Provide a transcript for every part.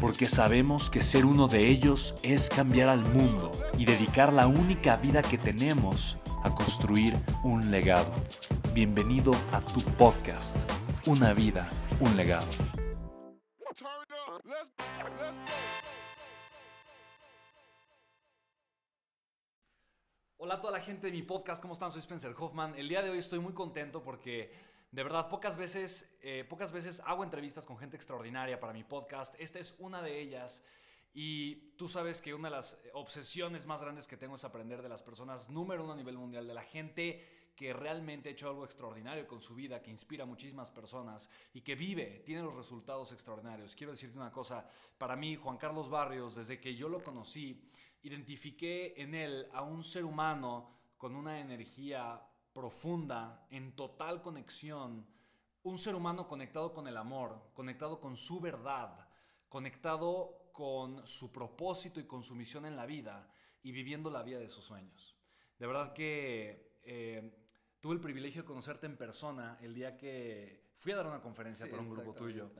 porque sabemos que ser uno de ellos es cambiar al mundo y dedicar la única vida que tenemos a construir un legado. Bienvenido a tu podcast, Una vida, un legado. Hola a toda la gente de mi podcast, ¿cómo están? Soy Spencer Hoffman. El día de hoy estoy muy contento porque de verdad, pocas veces, eh, pocas veces hago entrevistas con gente extraordinaria para mi podcast. Esta es una de ellas. Y tú sabes que una de las obsesiones más grandes que tengo es aprender de las personas número uno a nivel mundial, de la gente que realmente ha hecho algo extraordinario con su vida, que inspira a muchísimas personas y que vive, tiene los resultados extraordinarios. Quiero decirte una cosa, para mí Juan Carlos Barrios, desde que yo lo conocí, identifiqué en él a un ser humano con una energía profunda, en total conexión, un ser humano conectado con el amor, conectado con su verdad, conectado con su propósito y con su misión en la vida y viviendo la vida de sus sueños. De verdad que eh, tuve el privilegio de conocerte en persona el día que fui a dar una conferencia para un grupo tuyo.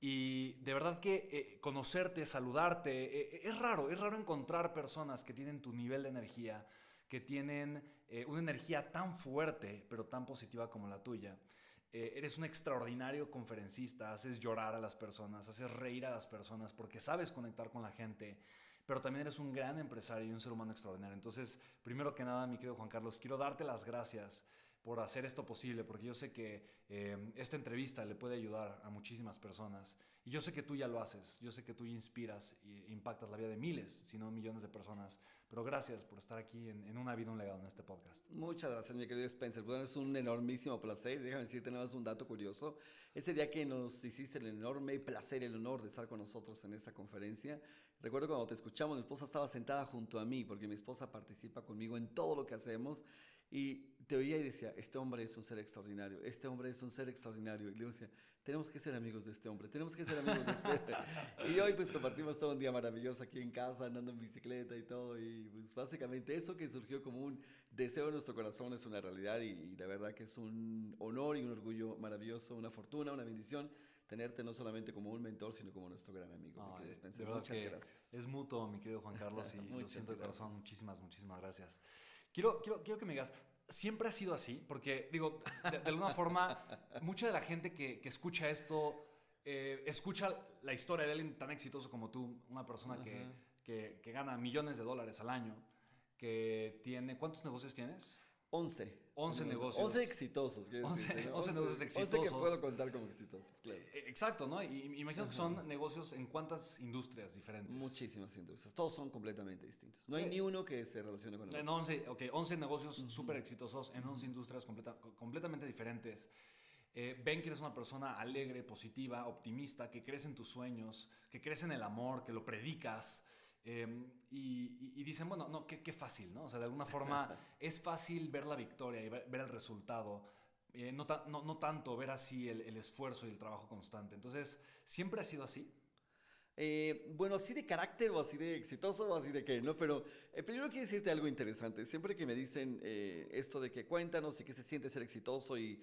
Y de verdad que eh, conocerte, saludarte, eh, es raro, es raro encontrar personas que tienen tu nivel de energía, que tienen eh, una energía tan fuerte, pero tan positiva como la tuya. Eh, eres un extraordinario conferencista, haces llorar a las personas, haces reír a las personas porque sabes conectar con la gente, pero también eres un gran empresario y un ser humano extraordinario. Entonces, primero que nada, mi querido Juan Carlos, quiero darte las gracias por hacer esto posible, porque yo sé que eh, esta entrevista le puede ayudar a muchísimas personas. Y yo sé que tú ya lo haces, yo sé que tú inspiras e impactas la vida de miles, si no millones de personas. Pero gracias por estar aquí en, Una Vida, un Legado en este podcast. Muchas gracias, mi querido Spencer. Bueno, es un enormísimo placer. Déjame decirte nada más un dato curioso. Ese día que nos hiciste el enorme placer, el honor de estar con nosotros en esa conferencia, recuerdo cuando te escuchamos, mi esposa estaba sentada junto a mí, porque mi esposa participa conmigo en todo lo que hacemos. Y te oía y decía, este hombre es un ser extraordinario, este hombre es un ser extraordinario. Y le decía, tenemos que ser amigos de este hombre, tenemos que ser amigos de este Y hoy pues compartimos todo un día maravilloso aquí en casa, andando en bicicleta y todo. Y pues básicamente eso que surgió como un deseo en nuestro corazón es una realidad y, la verdad que es un honor y un orgullo maravilloso, una fortuna, una bendición tenerte no solamente como un mentor, sino como nuestro gran amigo. Muchas gracias. Es mutuo, mi querido Juan Carlos, y lo siento de corazón. Muchísimas, muchísimas gracias. Quiero, quiero, quiero que me digas, ¿siempre ha sido así? Porque, digo, de, alguna forma, mucha de la gente que, que escucha esto, eh, escucha la historia de alguien tan exitoso como tú, una persona que, que, que, gana millones de dólares al año, que tiene, ¿cuántos negocios tienes? 11. 11 negocios. 11 exitosos. 11, negocios exitosos. 11 que puedo contar como exitosos, claro. Eh, exacto, ¿no? Y imagino que son negocios en cuántas industrias diferentes. Muchísimas industrias. Todos son completamente distintos. No hay eh, ni uno que se relacione con el otro. 11, ok, 11 negocios súper exitosos en 11 industrias completamente diferentes. Eh, ven que eres una persona alegre, positiva, optimista, que crees en tus sueños, que crees en el amor, que lo predicas. Em, y, dicen, bueno, no, qué, fácil, ¿no? O sea, de alguna forma es fácil ver la victoria y ver, el resultado, eh, no, no, tanto ver así el, esfuerzo y el trabajo constante. Entonces, ¿siempre ha sido así? Eh, bueno, así de carácter o así de exitoso o así de qué, ¿no? Pero eh, primero quiero decirte algo interesante. Siempre que me dicen esto de que cuéntanos y que se siente ser exitoso y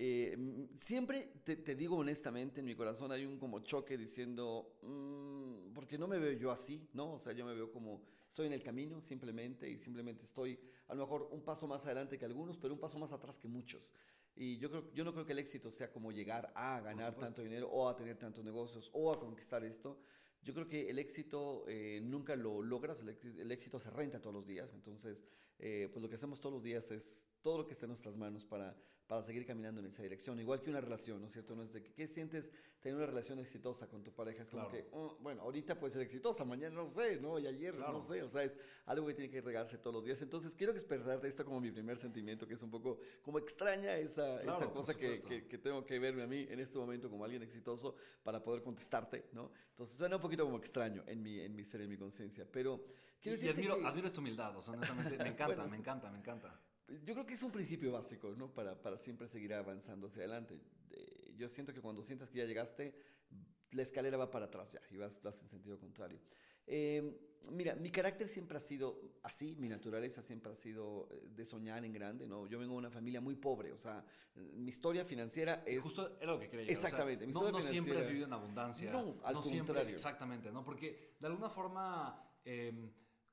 eh, siempre te, digo honestamente, en mi corazón hay un como choque diciendo, mm, porque no me veo yo así, ¿no? O sea, yo me veo como, estoy en el camino simplemente y simplemente estoy a lo mejor un paso más adelante que algunos, pero un paso más atrás que muchos. Y yo, creo, yo no creo que el éxito sea como llegar a ganar tanto dinero o a tener tantos negocios o a conquistar esto. Yo creo que el éxito eh, nunca lo logras, el, éxito se renta todos los días, entonces eh, pues lo que hacemos todos los días es todo lo que está en nuestras manos para para seguir caminando en esa dirección. Igual que una relación, ¿no es cierto? No es de que, ¿qué sientes tener una relación exitosa con tu pareja? Es como que, oh, bueno, ahorita puede ser exitosa, mañana no sé, ¿no? Y ayer no sé, o sea, es algo que tiene que regarse todos los días. Entonces, quiero expresarte esto como mi primer sentimiento, que es un poco como extraña esa, esa cosa que, que, tengo que verme a mí en este momento como alguien exitoso para poder contestarte, ¿no? Entonces, suena un poquito como extraño en mi, en mi ser, en mi conciencia, pero... Quiero y, admiro, admiro tu humildad, o sea, honestamente, me encanta, me encanta, me encanta yo creo que es un principio básico, ¿no? Para, para siempre seguir avanzando hacia adelante. Eh, yo siento que cuando sientas que ya llegaste, la escalera va para atrás ya y vas, vas en sentido contrario. Eh, mira, mi carácter siempre ha sido así, mi naturaleza siempre ha sido eh, de soñar en grande, ¿no? Yo vengo de una familia muy pobre, o sea, mi historia financiera es... Justo era lo que creía. Exactamente. mi no, no siempre has vivido en abundancia. No, al contrario. Siempre, exactamente, ¿no? Porque de alguna forma... Eh,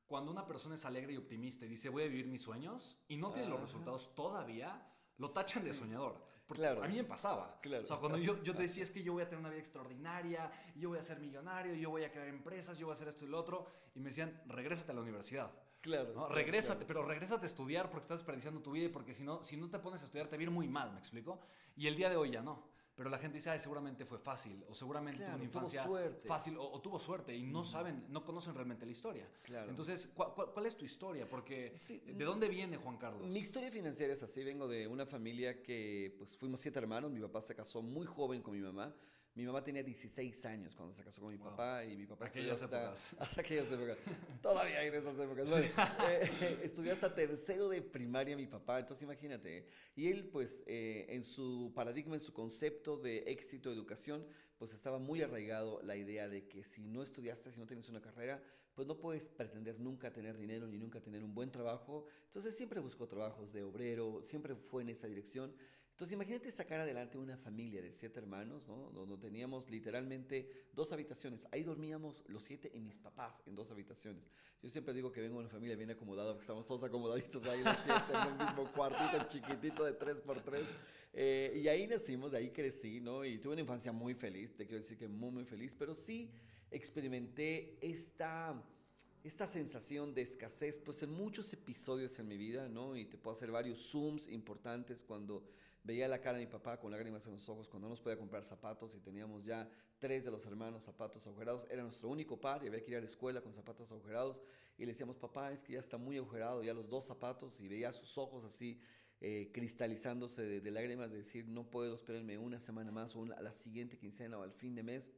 cuando una persona es alegre y optimista y dice voy a vivir mis sueños y no tiene los resultados todavía, lo tachan de soñador. claro. A mí me pasaba. Claro. O sea, cuando yo, yo decía es que yo voy a tener una vida extraordinaria, yo voy a ser millonario, yo voy a crear empresas, yo voy a hacer esto y lo otro, y me decían, regrésate a la universidad. Claro. ¿no? Regrésate, pero regrésate a estudiar porque estás desperdiciando tu vida y porque si no, si no te pones a estudiar te va a ir muy mal, ¿me explico? Y el día de hoy ya no pero la gente dice, Ay, seguramente fue fácil, o seguramente tuvo una infancia fácil, o, tuvo suerte, y no saben, no conocen realmente la historia. Claro. Entonces, ¿cuál, es tu historia? Porque, ¿de dónde viene Juan Carlos? Mi historia financiera es así, vengo de una familia que, pues, fuimos siete hermanos, mi papá se casó muy joven con mi mamá, mi mamá tenía 16 años cuando se casó con mi papá y mi papá estudió hasta, hasta aquellas épocas. Todavía hay de esas épocas. Eh, estudió hasta tercero de primaria mi papá, entonces imagínate. Y él pues eh, en su paradigma, en su concepto de éxito, educación, pues estaba muy arraigado la idea de que si no estudiaste, si no tienes una carrera, pues no puedes pretender nunca tener dinero ni nunca tener un buen trabajo. Entonces siempre buscó trabajos de obrero, siempre fue en esa dirección. Entonces imagínate sacar adelante una familia de siete hermanos, ¿no? Donde teníamos literalmente dos habitaciones. Ahí dormíamos los siete y mis papás en dos habitaciones. Yo siempre digo que vengo de una familia bien acomodada porque estamos todos acomodaditos ahí los siete en un mismo cuartito chiquitito de tres por tres. Eh, y ahí nacimos, de ahí crecí, ¿no? Y tuve una infancia muy feliz, te quiero decir que muy, muy feliz, pero sí experimenté esta esta sensación de escasez, pues en muchos episodios en mi vida, ¿no? Y te puedo hacer varios zooms importantes cuando veía la cara de mi papá con lágrimas en los ojos cuando no nos podía comprar zapatos y teníamos ya tres de los hermanos zapatos agujerados. Era nuestro único par y había que ir a la escuela con zapatos agujerados. Y le decíamos, papá, es que ya está muy agujerado ya los dos zapatos y veía sus ojos así eh, cristalizándose de, lágrimas, de decir, no puedo, esperarme una semana más o a la siguiente quincena o al fin de mes.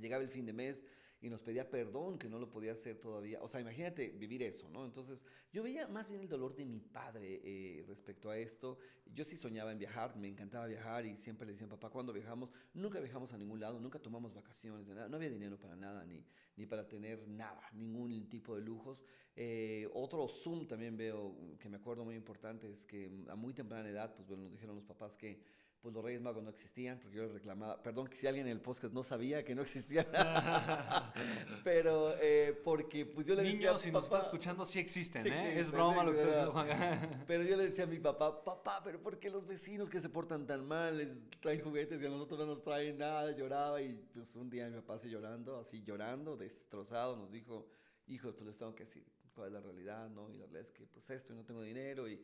Llegaba el fin de mes y nos pedía perdón que no lo podía hacer todavía. O sea, imagínate vivir eso, ¿no? Entonces, yo veía más bien el dolor de mi padre eh, respecto a esto. Yo sí soñaba en viajar, me encantaba viajar y siempre le decía, papá, cuando viajamos, nunca viajamos a ningún lado, nunca tomamos vacaciones, de nada, no había dinero para nada, ni, ni para tener nada, ningún tipo de lujos. Eh, otro Zoom también veo que me acuerdo muy importante es que a muy temprana edad, pues bueno, nos dijeron los papás que pues los Reyes Magos no existían, porque yo reclamaba, perdón que si alguien en el podcast no sabía que no existían, pero eh, porque pues yo le decía... Niños, si nos está escuchando, sí existen, ¿eh? es broma lo que está diciendo Juan. pero yo le decía a mi papá, papá, pero ¿por qué los vecinos que se portan tan mal les traen juguetes y a nosotros no nos traen nada? Lloraba y pues un día mi papá así llorando, así llorando, destrozado, nos dijo, hijos, pues les tengo que decir cuál es la realidad, ¿no? Y la realidad es que pues esto y no tengo dinero y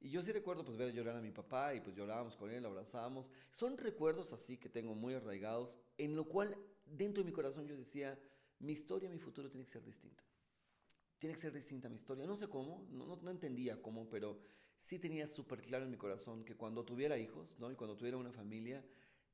y yo sí recuerdo pues ver llorar a mi papá y pues llorábamos con él, abrazábamos. Son recuerdos así que tengo muy arraigados, en lo cual dentro de mi corazón yo decía, mi historia, mi futuro tiene que ser distinto. Tiene que ser distinta mi historia. No sé cómo, no, no, entendía cómo, pero sí tenía súper claro en mi corazón que cuando tuviera hijos, ¿no? Y cuando tuviera una familia,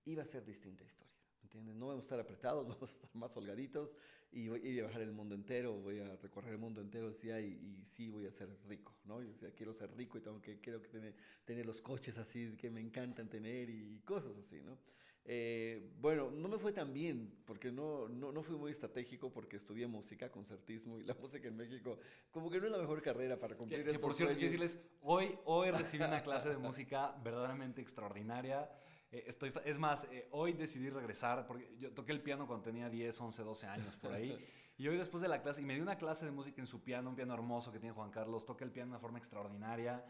iba a ser distinta historia. ¿Entiendes? No vamos a estar apretados, vamos a estar más holgaditos y voy a viajar el mundo entero, voy a recorrer el mundo entero, decía, y, y sí voy a ser rico, ¿no? Yo decía, quiero ser rico y tengo que, quiero que tener, tener los coches así que me encantan tener y cosas así, ¿no? Eh, bueno, no me fue tan bien porque no, no, no, fui muy estratégico porque estudié música, concertismo y la música en México como que no es la mejor carrera para cumplir que, que por cierto, quiero decirles, hoy, hoy recibí una clase de música verdaderamente extraordinaria. Eh, estoy, es más, eh, hoy decidí regresar, porque yo toqué el piano cuando tenía 10, 11, 12 años por ahí. y hoy después de la clase, y me dio una clase de música en su piano, un piano hermoso que tiene Juan Carlos, toqué el piano de una forma extraordinaria.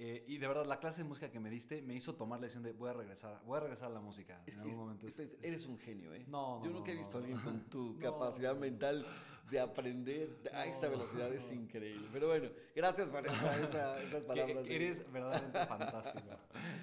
Eh, y de verdad, la clase de música que me diste me hizo tomar la decisión de voy a regresar, voy a regresar a la música Es en que algún momento. es- Es- eres un genio, ¿eh? No, no, Yo no, nunca he no, visto a alguien con tu capacidad mental de aprender a esta No, velocidad, es increíble. Pero bueno, gracias por esa- esa- esas que palabras. de- eres verdaderamente fantástico.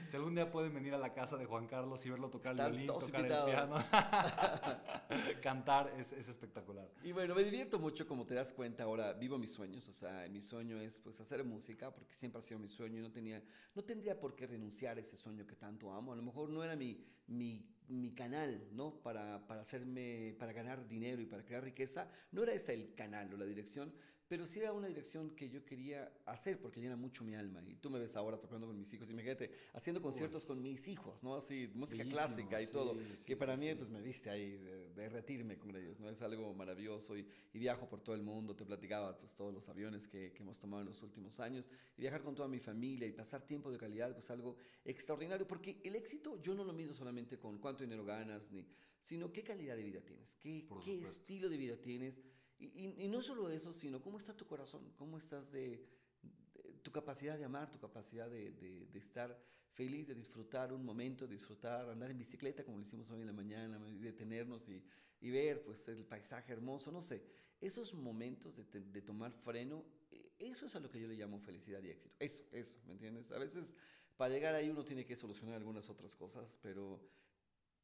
Si algún día pueden venir a la casa de Juan Carlos y verlo tocar el Están violín, todos tocar invitados. el piano, cantar, es, es espectacular. Y bueno, me divierto mucho, como te das cuenta ahora, vivo mis sueños, o sea, mi sueño es pues hacer música, porque siempre ha sido mi sueño y no tenía, no tendría por qué renunciar a ese sueño que tanto amo, a lo mejor no era mi, mi, mi canal, ¿no? Para, para hacerme, para ganar dinero y para crear riqueza, no era ese el canal o la dirección, pero sí era una dirección que yo quería hacer porque llena mucho mi alma. Y tú me ves ahora tocando con mis hijos, imagínate, haciendo conciertos con mis hijos, ¿no? Así, música Bellísimo, clásica y sí, todo, sí, que para mí pues me viste ahí de- derretirme con ellos, ¿no? Es algo maravilloso. Y, y viajo por todo el mundo, te platicaba pues todos los aviones que, que hemos tomado en los últimos años. Y viajar con toda mi familia y pasar tiempo de calidad pues algo extraordinario. Porque el éxito yo no lo mido solamente con cuánto dinero ganas ni sino qué calidad de vida tienes, qué, qué estilo de vida tienes y, y- y no solo eso, sino cómo está tu corazón, cómo estás de, de- tu capacidad de amar, tu capacidad de, de- de estar feliz, de disfrutar un momento, disfrutar, andar en bicicleta como lo hicimos hoy en la mañana, detenernos y, y ver pues el paisaje hermoso, no sé, esos momentos de, tomar freno, eh, eso es a lo que yo le llamo felicidad y éxito, eso, eso, ¿me entiendes? A veces para llegar ahí uno tiene que solucionar algunas otras cosas, pero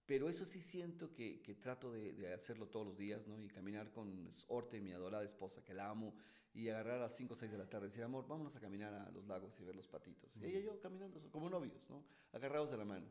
pero eso sí siento que, que trato de, de hacerlo todos los días, ¿no? Y caminar con Orte, mi adorada esposa, que la amo, y agarrar a las 5 o 6 de la tarde y decir, amor, vámonos a caminar a los lagos y ver los patitos. Y ella y yo caminando como novios, ¿no? Agarrados de la mano.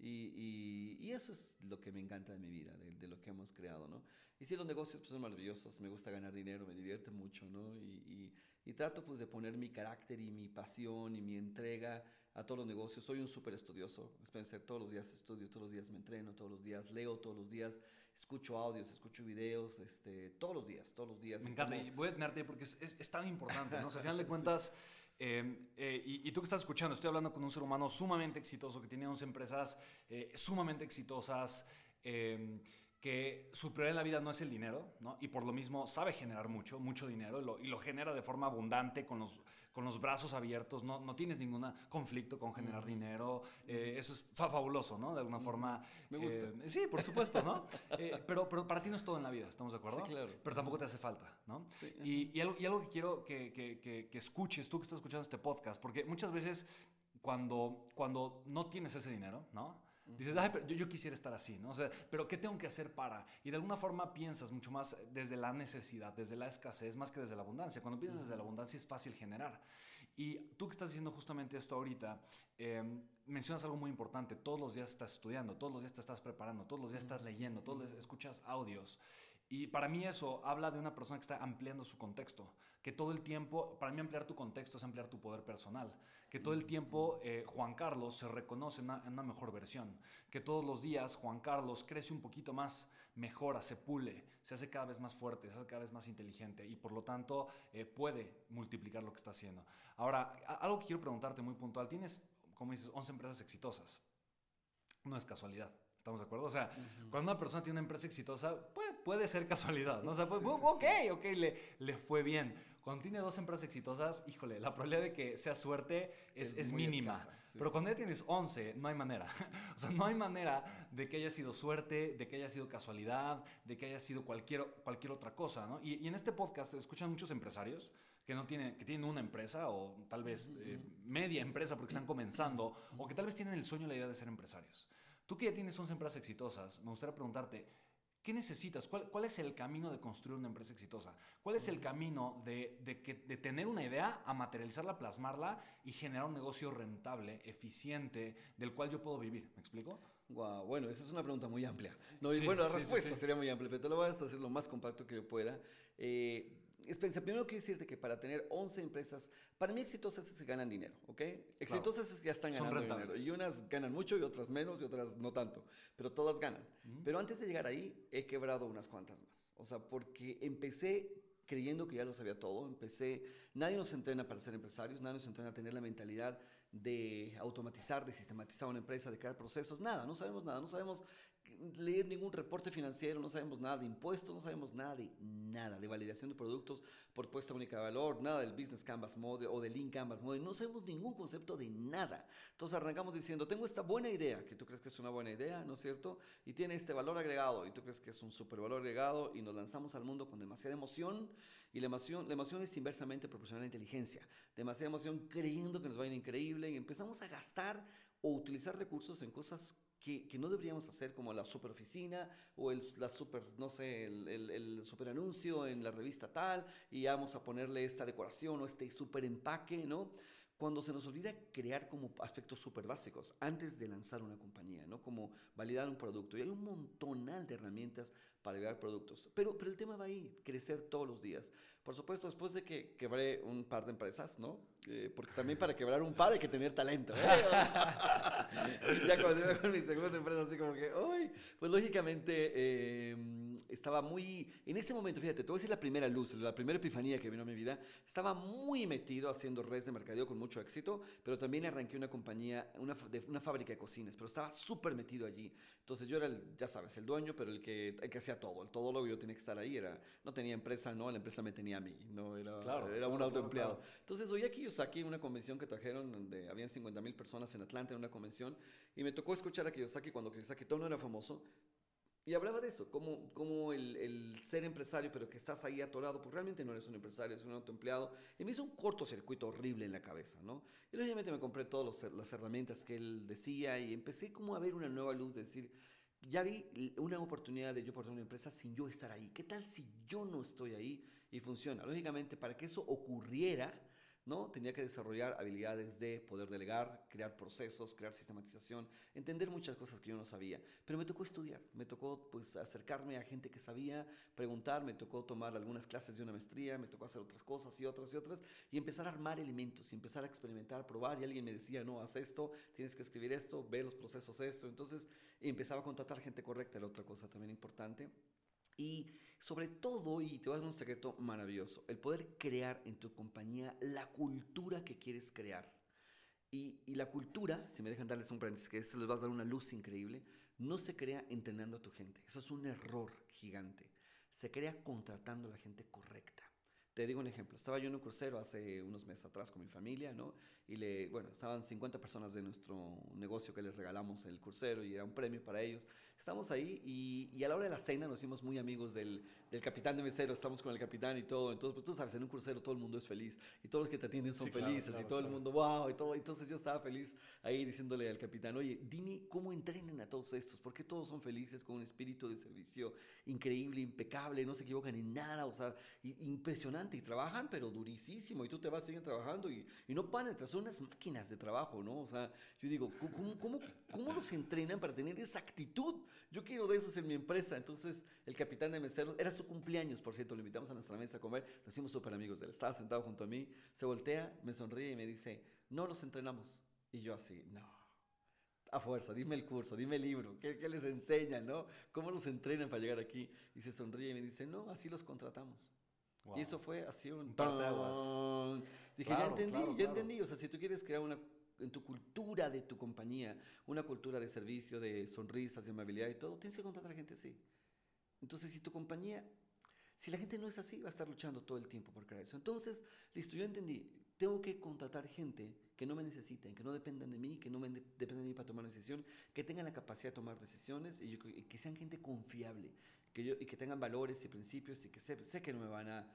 Y, y- y eso es lo que me encanta de mi vida, de, de lo que hemos creado, ¿no? Y sí, los negocios pues, son maravillosos, me gusta ganar dinero, me divierte mucho, ¿no? Y, y- trato pues de poner mi carácter y mi pasión y mi entrega a todos los negocios. Soy un súper estudioso, Spencer, todos los días estudio, todos los días me entreno, todos los días leo, todos los días escucho audios, escucho videos, este, todos los días, todos los días. Me encanta como- y voy a tenerte porque es, es- es tan importante, ¿no? O sea, al final de cuentas, eh, eh, y, tú que estás escuchando, estoy hablando con un ser humano sumamente exitoso, que tiene 11 empresas eh, sumamente exitosas, eh, que su prioridad en la vida no es el dinero, ¿no? Y por lo mismo sabe generar mucho, mucho dinero, y lo, y lo genera de forma abundante, con los, con los brazos abiertos, no, no tienes ningún conflicto con generar dinero, eh, eso es fa- fabuloso, ¿no? De alguna forma. Me gusta. eh, sí, por supuesto, ¿no? Eh, pero, pero para ti no es todo en la vida, ¿estamos de acuerdo? Sí, claro. Pero tampoco te hace falta, ¿no? Sí, Y, y algo, y algo que quiero que, que- que- que escuches, tú que estás escuchando este podcast, porque muchas veces cuando, cuando no tienes ese dinero, ¿no? Dices, Ay, pero yo, yo quisiera estar así, ¿no? O sea, pero ¿qué tengo que hacer para? Y de alguna forma piensas mucho más desde la necesidad, desde la escasez, más que desde la abundancia. Cuando piensas desde la abundancia es fácil generar. Y tú que estás diciendo justamente esto ahorita, eh, mencionas algo muy importante. Todos los días estás estudiando, todos los días te estás preparando, todos los días estás leyendo, todos los días escuchas audios. Y para mí eso habla de una persona que está ampliando su contexto. Que todo el tiempo, para mí ampliar tu contexto es ampliar tu poder personal. Que todo el tiempo eh, Juan Carlos se reconoce en una, en una mejor versión. Que todos los días Juan Carlos crece un poquito más, mejora, se pule, se hace cada vez más fuerte, se hace cada vez más inteligente y por lo tanto eh, puede multiplicar lo que está haciendo. Ahora, algo que quiero preguntarte muy puntual. Tienes, como dices, 11 empresas exitosas. No es casualidad. ¿Estamos de acuerdo? O sea, cuando una persona tiene una empresa exitosa, puede, puede ser casualidad, ¿no? O sea, Sí, pues, sí, ok, sí. ok, le, le fue bien. Cuando tiene dos empresas exitosas, híjole, la probabilidad de que sea suerte es, Es es muy mínima. escasa, sí, Pero cuando ya tienes 11, no hay manera. o sea, no hay manera de que haya sido suerte, de que haya sido casualidad, de que haya sido cualquier, cualquier otra cosa, ¿no? Y, y en este podcast escuchan muchos empresarios que no tienen, que tienen una empresa o tal vez eh, media empresa porque están comenzando o que tal vez tienen el sueño y la idea de ser empresarios. Tú que ya tienes 11 empresas exitosas, me gustaría preguntarte, ¿qué necesitas? ¿Cuál, cuál es el camino de construir una empresa exitosa? ¿Cuál es el camino de, de que, de tener una idea a materializarla, plasmarla y generar un negocio rentable, eficiente, del cual yo puedo vivir? ¿Me explico? Guau, bueno, esa es una pregunta muy amplia. No, y bueno, la sí, respuesta sí. sería muy amplia, pero te lo voy a hacer lo más compacto que yo pueda. Eh, Spencer, primero quiero decirte que para tener 11 empresas, para mí exitosas es que ganan dinero, ¿ok? Exitosas es que ya están ganando dinero. Y unas ganan mucho y otras menos y otras no tanto, pero todas ganan. Pero antes de llegar ahí, he quebrado unas cuantas más. O sea, porque empecé creyendo que ya lo sabía todo, empecé, nadie nos entrena para ser empresarios, nadie nos entrena a tener la mentalidad de automatizar, de sistematizar una empresa, de crear procesos, nada, no sabemos nada, no sabemos leer ningún reporte financiero, no sabemos nada de impuestos, no sabemos nada de nada, de validación de productos, propuesta única de valor, nada del Business Canvas Mode o del Lean Canvas Mode, no sabemos ningún concepto de nada. Entonces arrancamos diciendo, tengo esta buena idea, que tú crees que es una buena idea, ¿no es cierto? Y tiene este valor agregado, y tú crees que es un super valor agregado, y nos lanzamos al mundo con demasiada emoción, y la emoción, la emoción es inversamente proporcional a la inteligencia. Demasiada emoción creyendo que nos va a ir increíble, y empezamos a gastar o utilizar recursos en cosas que, no deberíamos hacer, como la super oficina o el, la super, no sé, el, el, el, super anuncio en la revista tal, y vamos a ponerle esta decoración o este super empaque, ¿no? Cuando se nos olvida crear como aspectos súper básicos antes de lanzar una compañía, ¿no? Como validar un producto. Y hay un montonal de herramientas para validar productos. Pero, pero el tema va ahí, crecer todos los días. Por supuesto, después de que quebré un par de empresas, ¿no? Eh, porque también para quebrar un par hay que tener talento. ¿eh? ya cuando iba con mi segunda empresa, así como que, ¡ay! Pues lógicamente eh, estaba muy. En ese momento, fíjate, te voy la primera luz, la primera epifanía que vino a mi vida. Estaba muy metido haciendo redes de mercadeo con mucho éxito, pero también arranqué una compañía, una, de, una fábrica de cocinas, pero estaba súper metido allí. Entonces yo era, el, ya sabes, el dueño, pero el que, el que hacía todo, el todo lo que yo tenía que estar ahí. Era, no tenía empresa, no, la empresa me tenía a mí, no era, Claro, era claro, un autoempleado. claro, claro. Entonces oí a Kiyosaki en una convención que trajeron, donde habían 50 mil personas en Atlanta en una convención, y me tocó escuchar a Kiyosaki cuando Kiyosaki todo no era famoso, y hablaba de eso, como, como el, el ser empresario, pero que estás ahí atorado, pues realmente no eres un empresario, eres un autoempleado. Y me hizo un cortocircuito horrible en la cabeza, ¿no? Y lógicamente me compré todas las herramientas que él decía y empecé como a ver una nueva luz de decir, ya vi una oportunidad de yo por una empresa sin yo estar ahí. ¿Qué tal si yo no estoy ahí y funciona? Lógicamente, para que eso ocurriera, ¿no? Tenía que desarrollar habilidades de poder delegar, crear procesos, crear sistematización, entender muchas cosas que yo no sabía. Pero me tocó estudiar, me tocó pues acercarme a gente que sabía, preguntar, me tocó tomar algunas clases de una maestría, me tocó hacer otras cosas y otras y otras y empezar a armar elementos y empezar a experimentar, probar y alguien me decía, no, haz esto, tienes que escribir esto, ve los procesos esto. Entonces empezaba a contratar gente correcta, era otra cosa también importante. Y sobre todo, y te voy a dar un secreto maravilloso, el poder crear en tu compañía la cultura que quieres crear. Y, y, la cultura, si me dejan darles un paréntesis, que esto les va a dar una luz increíble, no se crea entrenando a tu gente. Eso es un error gigante. Se crea contratando a la gente correcta. Te digo un ejemplo. Estaba yo en un crucero hace unos meses atrás con mi familia, ¿no? Y le, bueno, estaban 50 personas de nuestro negocio que les regalamos el crucero y era un premio para ellos. Estamos ahí y, y a la hora de la cena nos hicimos muy amigos del, del, capitán de mesero. Estamos con el capitán y todo. Entonces, pues tú sabes, en un crucero todo el mundo es feliz y todos los que te atienden son Sí, claro, felices claro, y todo claro. el mundo, wow, y todo. Entonces yo estaba feliz ahí diciéndole al capitán, oye, dime cómo entrenan a todos estos, porque todos son felices con un espíritu de servicio increíble, impecable, no se equivocan en nada, o sea, i- impresionante y trabajan, pero durísimo, y tú te vas, siguen trabajando y, y no paran, son unas máquinas de trabajo, ¿no? O sea, yo digo, ¿cómo, cómo, cómo, cómo los entrenan para tener esa actitud? Yo quiero de esos en mi empresa. Entonces, el capitán de meseros, era su cumpleaños, por cierto, lo invitamos a nuestra mesa a comer, nos hicimos súper amigos de él, estaba sentado junto a mí, se voltea, me sonríe y me dice, no los entrenamos. Y yo así, no. A fuerza, dime el curso, dime el libro, ¿qué, qué les enseñan, no? ¿Cómo los entrenan para llegar aquí? Y se sonríe y me dice, no, así los contratamos. Wow. Y eso fue así un... Un. ¡tan! Dije, Claro, ya entendí, claro, ya claro. entendí. O sea, si tú quieres crear una, en tu cultura de tu compañía, una cultura de servicio, de sonrisas, de amabilidad y todo, tienes que contratar a gente así. Entonces, si tu compañía, si la gente no es así, va a estar luchando todo el tiempo por crear eso. Entonces, listo, yo entendí. Tengo que contratar gente que no me necesiten, que no dependan de mí, que no me de- dependan de mí para tomar una decisión, que tengan la capacidad de tomar decisiones y, yo- y que sean gente confiable, que yo, y que tengan valores y principios y que sé, sé que no me van a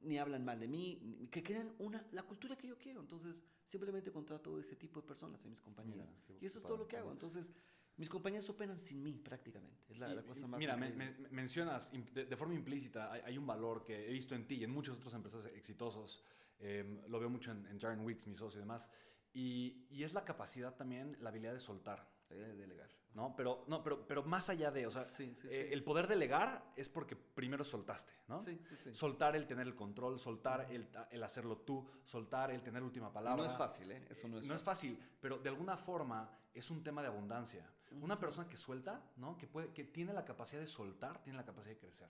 ni hablan mal de mí, que crean una, la cultura que yo quiero. Entonces, simplemente contrato ese tipo de personas en mis compañías. Mira, y eso es todo lo que hago. Entonces, mis compañías operan sin mí prácticamente. Es la, Y- la cosa más Mira, me- me- mencionas de, de forma implícita, hay, hay un valor que he visto en ti y en muchos otros empresarios exitosos. eh, lo veo mucho en, en Jaren Wicks, mi socio y demás. Y, y es la capacidad también, la habilidad de soltar. La idea de delegar. ¿no? Pero, no, pero, pero más allá de, o sea, Sí, sí, eh, sí. el poder delegar es porque primero soltaste, ¿no? Sí, sí, sí. Soltar el tener el control, soltar el, el hacerlo tú, soltar el tener última palabra. no es fácil, ¿eh? Eso no es no es fácil, pero de alguna forma es un tema de abundancia. Una persona que suelta, ¿no? Que, puede, que tiene la capacidad de soltar, tiene la capacidad de crecer.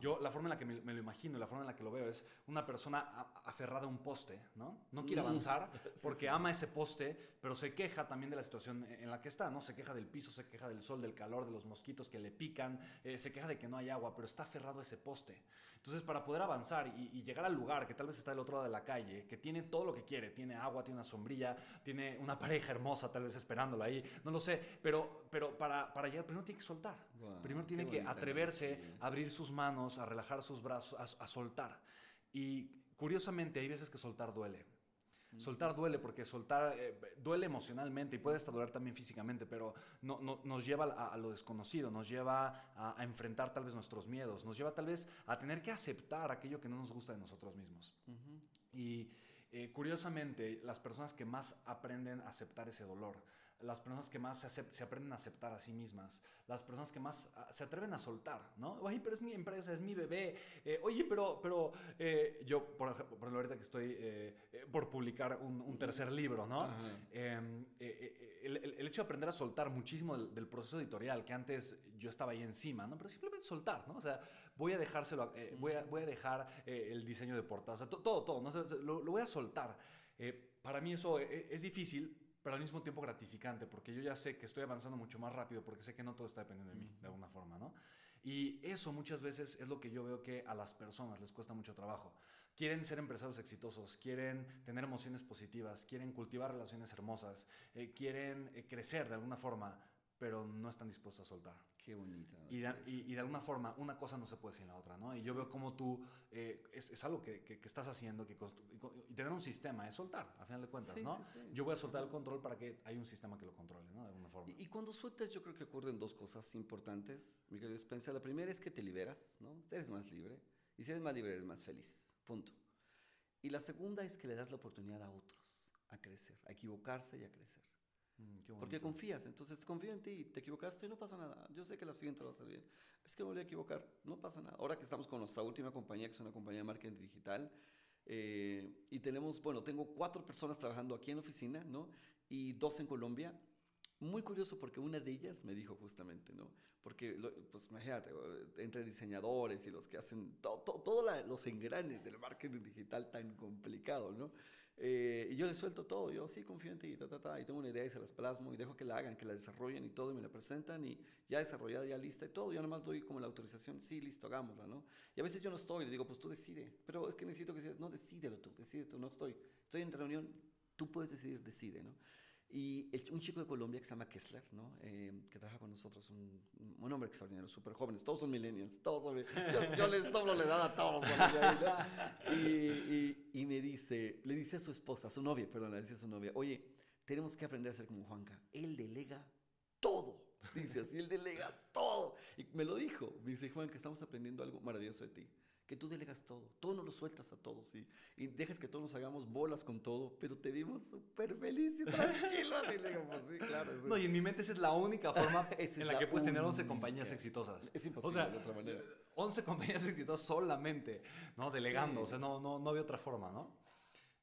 Yo, la forma en la que me, me, lo imagino, la forma en la que lo veo es una persona aferrada a un poste, ¿no? No quiere mm. avanzar porque ama ese poste, pero se queja también de la situación en la que está, ¿no? Se queja del piso, se queja del sol, del calor, de los mosquitos que le pican, eh, se queja de que no hay agua, pero está aferrado a ese poste. Entonces, para poder avanzar y, llegar al lugar que tal vez está del otro lado de la calle, que tiene todo lo que quiere, tiene agua, tiene una sombrilla, tiene una pareja hermosa tal vez esperándola ahí, no lo sé, pero, pero para, para llegar primero tiene que soltar. primero tiene que atreverse a abrir sus manos, a relajar sus brazos, a, a soltar. Y curiosamente hay veces que soltar duele. Soltar duele porque soltar eh, duele emocionalmente y puede hasta doler también físicamente, pero no, nos lleva a, lo desconocido, nos lleva a, enfrentar tal vez nuestros miedos, nos lleva tal vez a tener que aceptar aquello que no nos gusta de nosotros mismos. Y eh, curiosamente, las personas que más aprenden a aceptar ese dolor, las personas que más se, aprenden a aceptar a sí mismas, las personas que más ah, se atreven a soltar, ¿no? Oye, pero es mi empresa, es mi bebé. Eh, oye, pero, pero eh, yo, por ejemplo, ahorita que estoy eh, por publicar un, tercer libro, ¿no? Em, el, el, hecho de aprender a soltar muchísimo del, proceso editorial, que antes yo estaba ahí encima, ¿no? Pero simplemente soltar, ¿no? O sea, voy a dejárselo, voy, a, voy a dejar el diseño de portada, o sea, todo, todo, ¿no? lo, lo, voy a soltar. para mí eso es difícil pero al mismo tiempo gratificante, porque yo ya sé que estoy avanzando mucho más rápido, porque sé que no todo está dependiendo de mí, de alguna forma, ¿no? Y eso muchas veces es lo que yo veo que a las personas les cuesta mucho trabajo. Quieren ser empresarios exitosos, quieren tener emociones positivas, quieren cultivar relaciones hermosas, eh, quieren eh, crecer de alguna forma, pero no están dispuestos a soltar. Qué bonita. Y de, y, de, alguna forma, una cosa no se puede sin la otra, ¿no? Y yo veo como tú, eh, es, es, algo que, que, estás haciendo, que y tener un sistema es soltar, a final de cuentas, ¿no? Yo voy a soltar el control para que haya un sistema que lo controle, ¿no? De alguna forma. Y, cuando sueltas, yo creo que ocurren dos cosas importantes, mi querido Spencer. La primera es que te liberas, ¿no? Eres más libre. Y si eres más libre, eres más feliz. Punto. Y la segunda es que le das la oportunidad a otros a crecer, a equivocarse y a crecer. Mm, Porque confías, entonces confío en ti, te equivocaste, y no pasa nada. Yo sé que la siguiente va a salir bien. Es que me voy a equivocar, no pasa nada. Ahora que estamos con nuestra última compañía, que es una compañía de marketing digital, eh, y tenemos, bueno, tengo cuatro personas trabajando aquí en la oficina, ¿no? Y dos en Colombia. Muy curioso porque una de ellas me dijo justamente, ¿no? Porque, pues imagínate, entre diseñadores y los que hacen todos todo, los engranes del marketing digital tan complicado, ¿no? Eh, y yo les suelto todo, yo sí confío en ti, ta, ta, ta, y tengo una idea y se las plasmo y dejo que la hagan, que la desarrollen y todo, y me la presentan y ya desarrollada, ya lista y todo, yo nada más doy como la autorización, sí, listo, hagámosla, ¿no? Y a veces yo no estoy, le digo, pues tú decide, pero es que necesito que decidas, no, decídelo tú, decide tú, no estoy, estoy en reunión, tú puedes decidir, decide, ¿no? Y un chico de Colombia que se llama Kessler, ¿no? Eh, que trabaja con nosotros, un, un hombre extraordinario, súper jóvenes, todos son millennials, todos son yo, yo les doblo la edad a todos. y, y, y, me dice, le dice a su esposa, a su novia, perdón, le dice a su novia, oye, tenemos que aprender a ser como Juanca, él delega todo. Dice así, él delega todo. Y me lo dijo, me dice, Juanca, estamos aprendiendo algo maravilloso de ti que tú delegas todo, todo nos lo sueltas a todos y, y dejas que todos nos hagamos bolas con todo, pero te vimos súper feliz y tranquilo. pues sí, claro. No, y en mi mente esa es la única forma en la, que puedes tener 11 compañías exitosas. Es imposible de otra manera. 11 compañías exitosas solamente, ¿no? Delegando, o sea, no, no, no había otra forma, ¿no?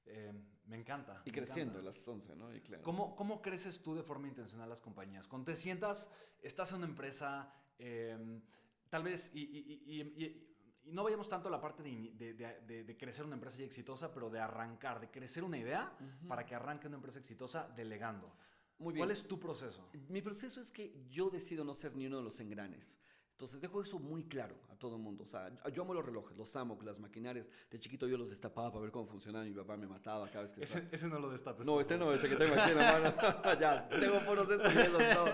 Eh, me encanta. Y creciendo las 11, ¿no? Y claro. ¿Cómo, ¿Cómo creces tú de forma intencional las compañías? Cuando te sientas, estás en una empresa, eh, tal vez, y, y, y y no vayamos tanto a la parte de, de, de, crecer una empresa ya exitosa, pero de arrancar, de crecer una idea para que arranque una empresa exitosa delegando. Muy bien. ¿Cuál es tu proceso? Mi proceso es que yo decido no ser ni uno de los engranes. Entonces dejo eso muy claro a todo el mundo. O sea, yo amo los relojes, los amo, las maquinarias. De chiquito yo los destapaba para ver cómo funcionaban. Mi papá me mataba cada vez que... Ese, ese no lo destapes. No, este no, este que tengo aquí en la mano. ya, tengo puros de estos y esos no.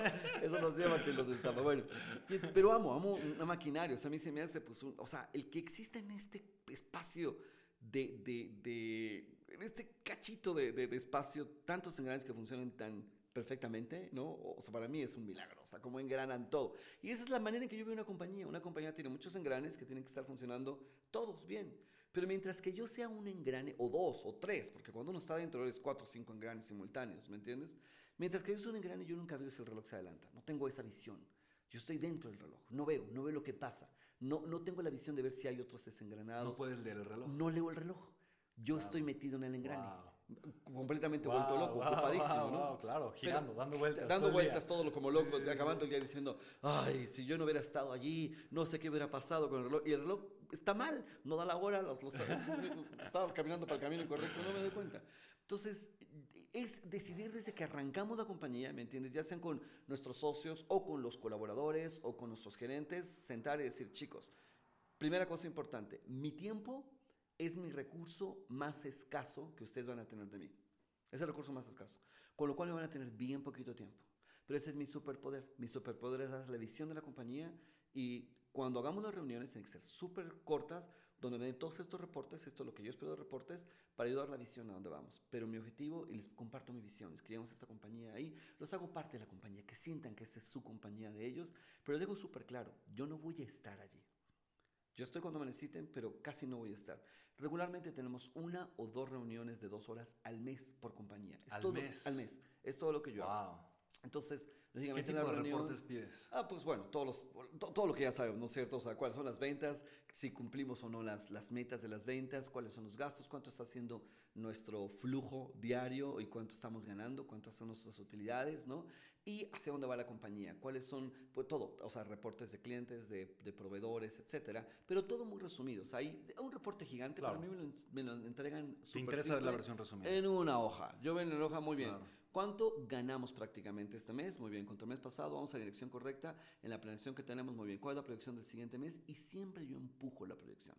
Eso no se llama que los destapa. Bueno, pero amo, amo una maquinaria. O sea, a mí se me hace, pues, un, o sea, el que exista en este espacio de, de, de en este cachito de, de, de espacio, tantos engranes que funcionan tan perfectamente, ¿no? O sea, para mí es un milagro, o sea, como engranan todo. Y esa es la manera en que yo veo una compañía. Una compañía tiene muchos engranes que tienen que estar funcionando todos bien. Pero mientras que yo sea un engrane, o dos, o tres, porque cuando uno está dentro eres cuatro o cinco engranes simultáneos, ¿me entiendes? Mientras que yo soy un engrane, yo nunca veo si el reloj se adelanta. No tengo esa visión. Yo estoy dentro del reloj, no veo, no veo lo que pasa. No, no tengo la visión de ver si hay otros desengranados. No puedes leer el reloj. No leo el reloj. Yo estoy metido en el engrane. Completamente vuelto loco, ocupadísimo, ¿no? claro, girando, dando vueltas. Dando todo el vueltas todo lo como loco, acabando el día diciendo, ay, si yo no hubiera estado allí, no sé qué hubiera pasado con el reloj. Y el reloj está mal, no da la hora, los, los- estaba caminando para el camino incorrecto, no me doy cuenta. Entonces, es decidir desde que arrancamos la compañía, ¿me entiendes? Ya sean con nuestros socios o con los colaboradores o con nuestros gerentes, sentar y decir, chicos, primera cosa importante, mi tiempo es mi recurso más escaso que ustedes van a tener de mí. Es el recurso más escaso. Con lo cual me van a tener bien poquito tiempo. Pero ese es mi superpoder. Mi superpoder es la visión de la compañía y cuando hagamos las reuniones tienen que ser súper cortas, donde me den todos estos reportes, esto es lo que yo espero de reportes, para ayudar la visión a dónde vamos. Pero mi objetivo, y les comparto mi visión, es creamos esta compañía ahí, los hago parte de la compañía, que sientan que esta es su compañía de ellos, pero les dejo súper claro, yo no voy a estar allí. Yo estoy cuando me necesiten, pero casi no voy a estar. Regularmente tenemos una o dos reuniones de dos horas al mes por compañía. Es ¿Al todo, mes? Al mes. Es todo lo que yo hago. Entonces, ¿Qué lógicamente en tipo la de reunión... reportes pides? Ah, pues bueno, todos los, to- todo lo que ya sabemos, ¿no es cierto? O sea, cuáles son las ventas, si cumplimos o no las, las metas de las ventas, cuáles son los gastos, cuánto está haciendo nuestro flujo diario y cuánto estamos ganando, cuántas son nuestras utilidades, ¿no? Y hacia dónde va la compañía, cuáles son, pues todo, o sea, reportes de clientes, de, de proveedores, etcétera, pero todo muy resumido. O sea, hay un reporte gigante, Claro. para mí me lo, me lo entregan ¿Te súper interesa ver la simple, versión resumida? En una hoja. Yo veo en la hoja muy bien. Claro. ¿Cuánto ganamos prácticamente este mes? Muy bien, contra el mes pasado vamos a la dirección correcta, en la planeación que tenemos, muy bien. ¿Cuál es la proyección del siguiente mes? Y siempre yo empujo la proyección.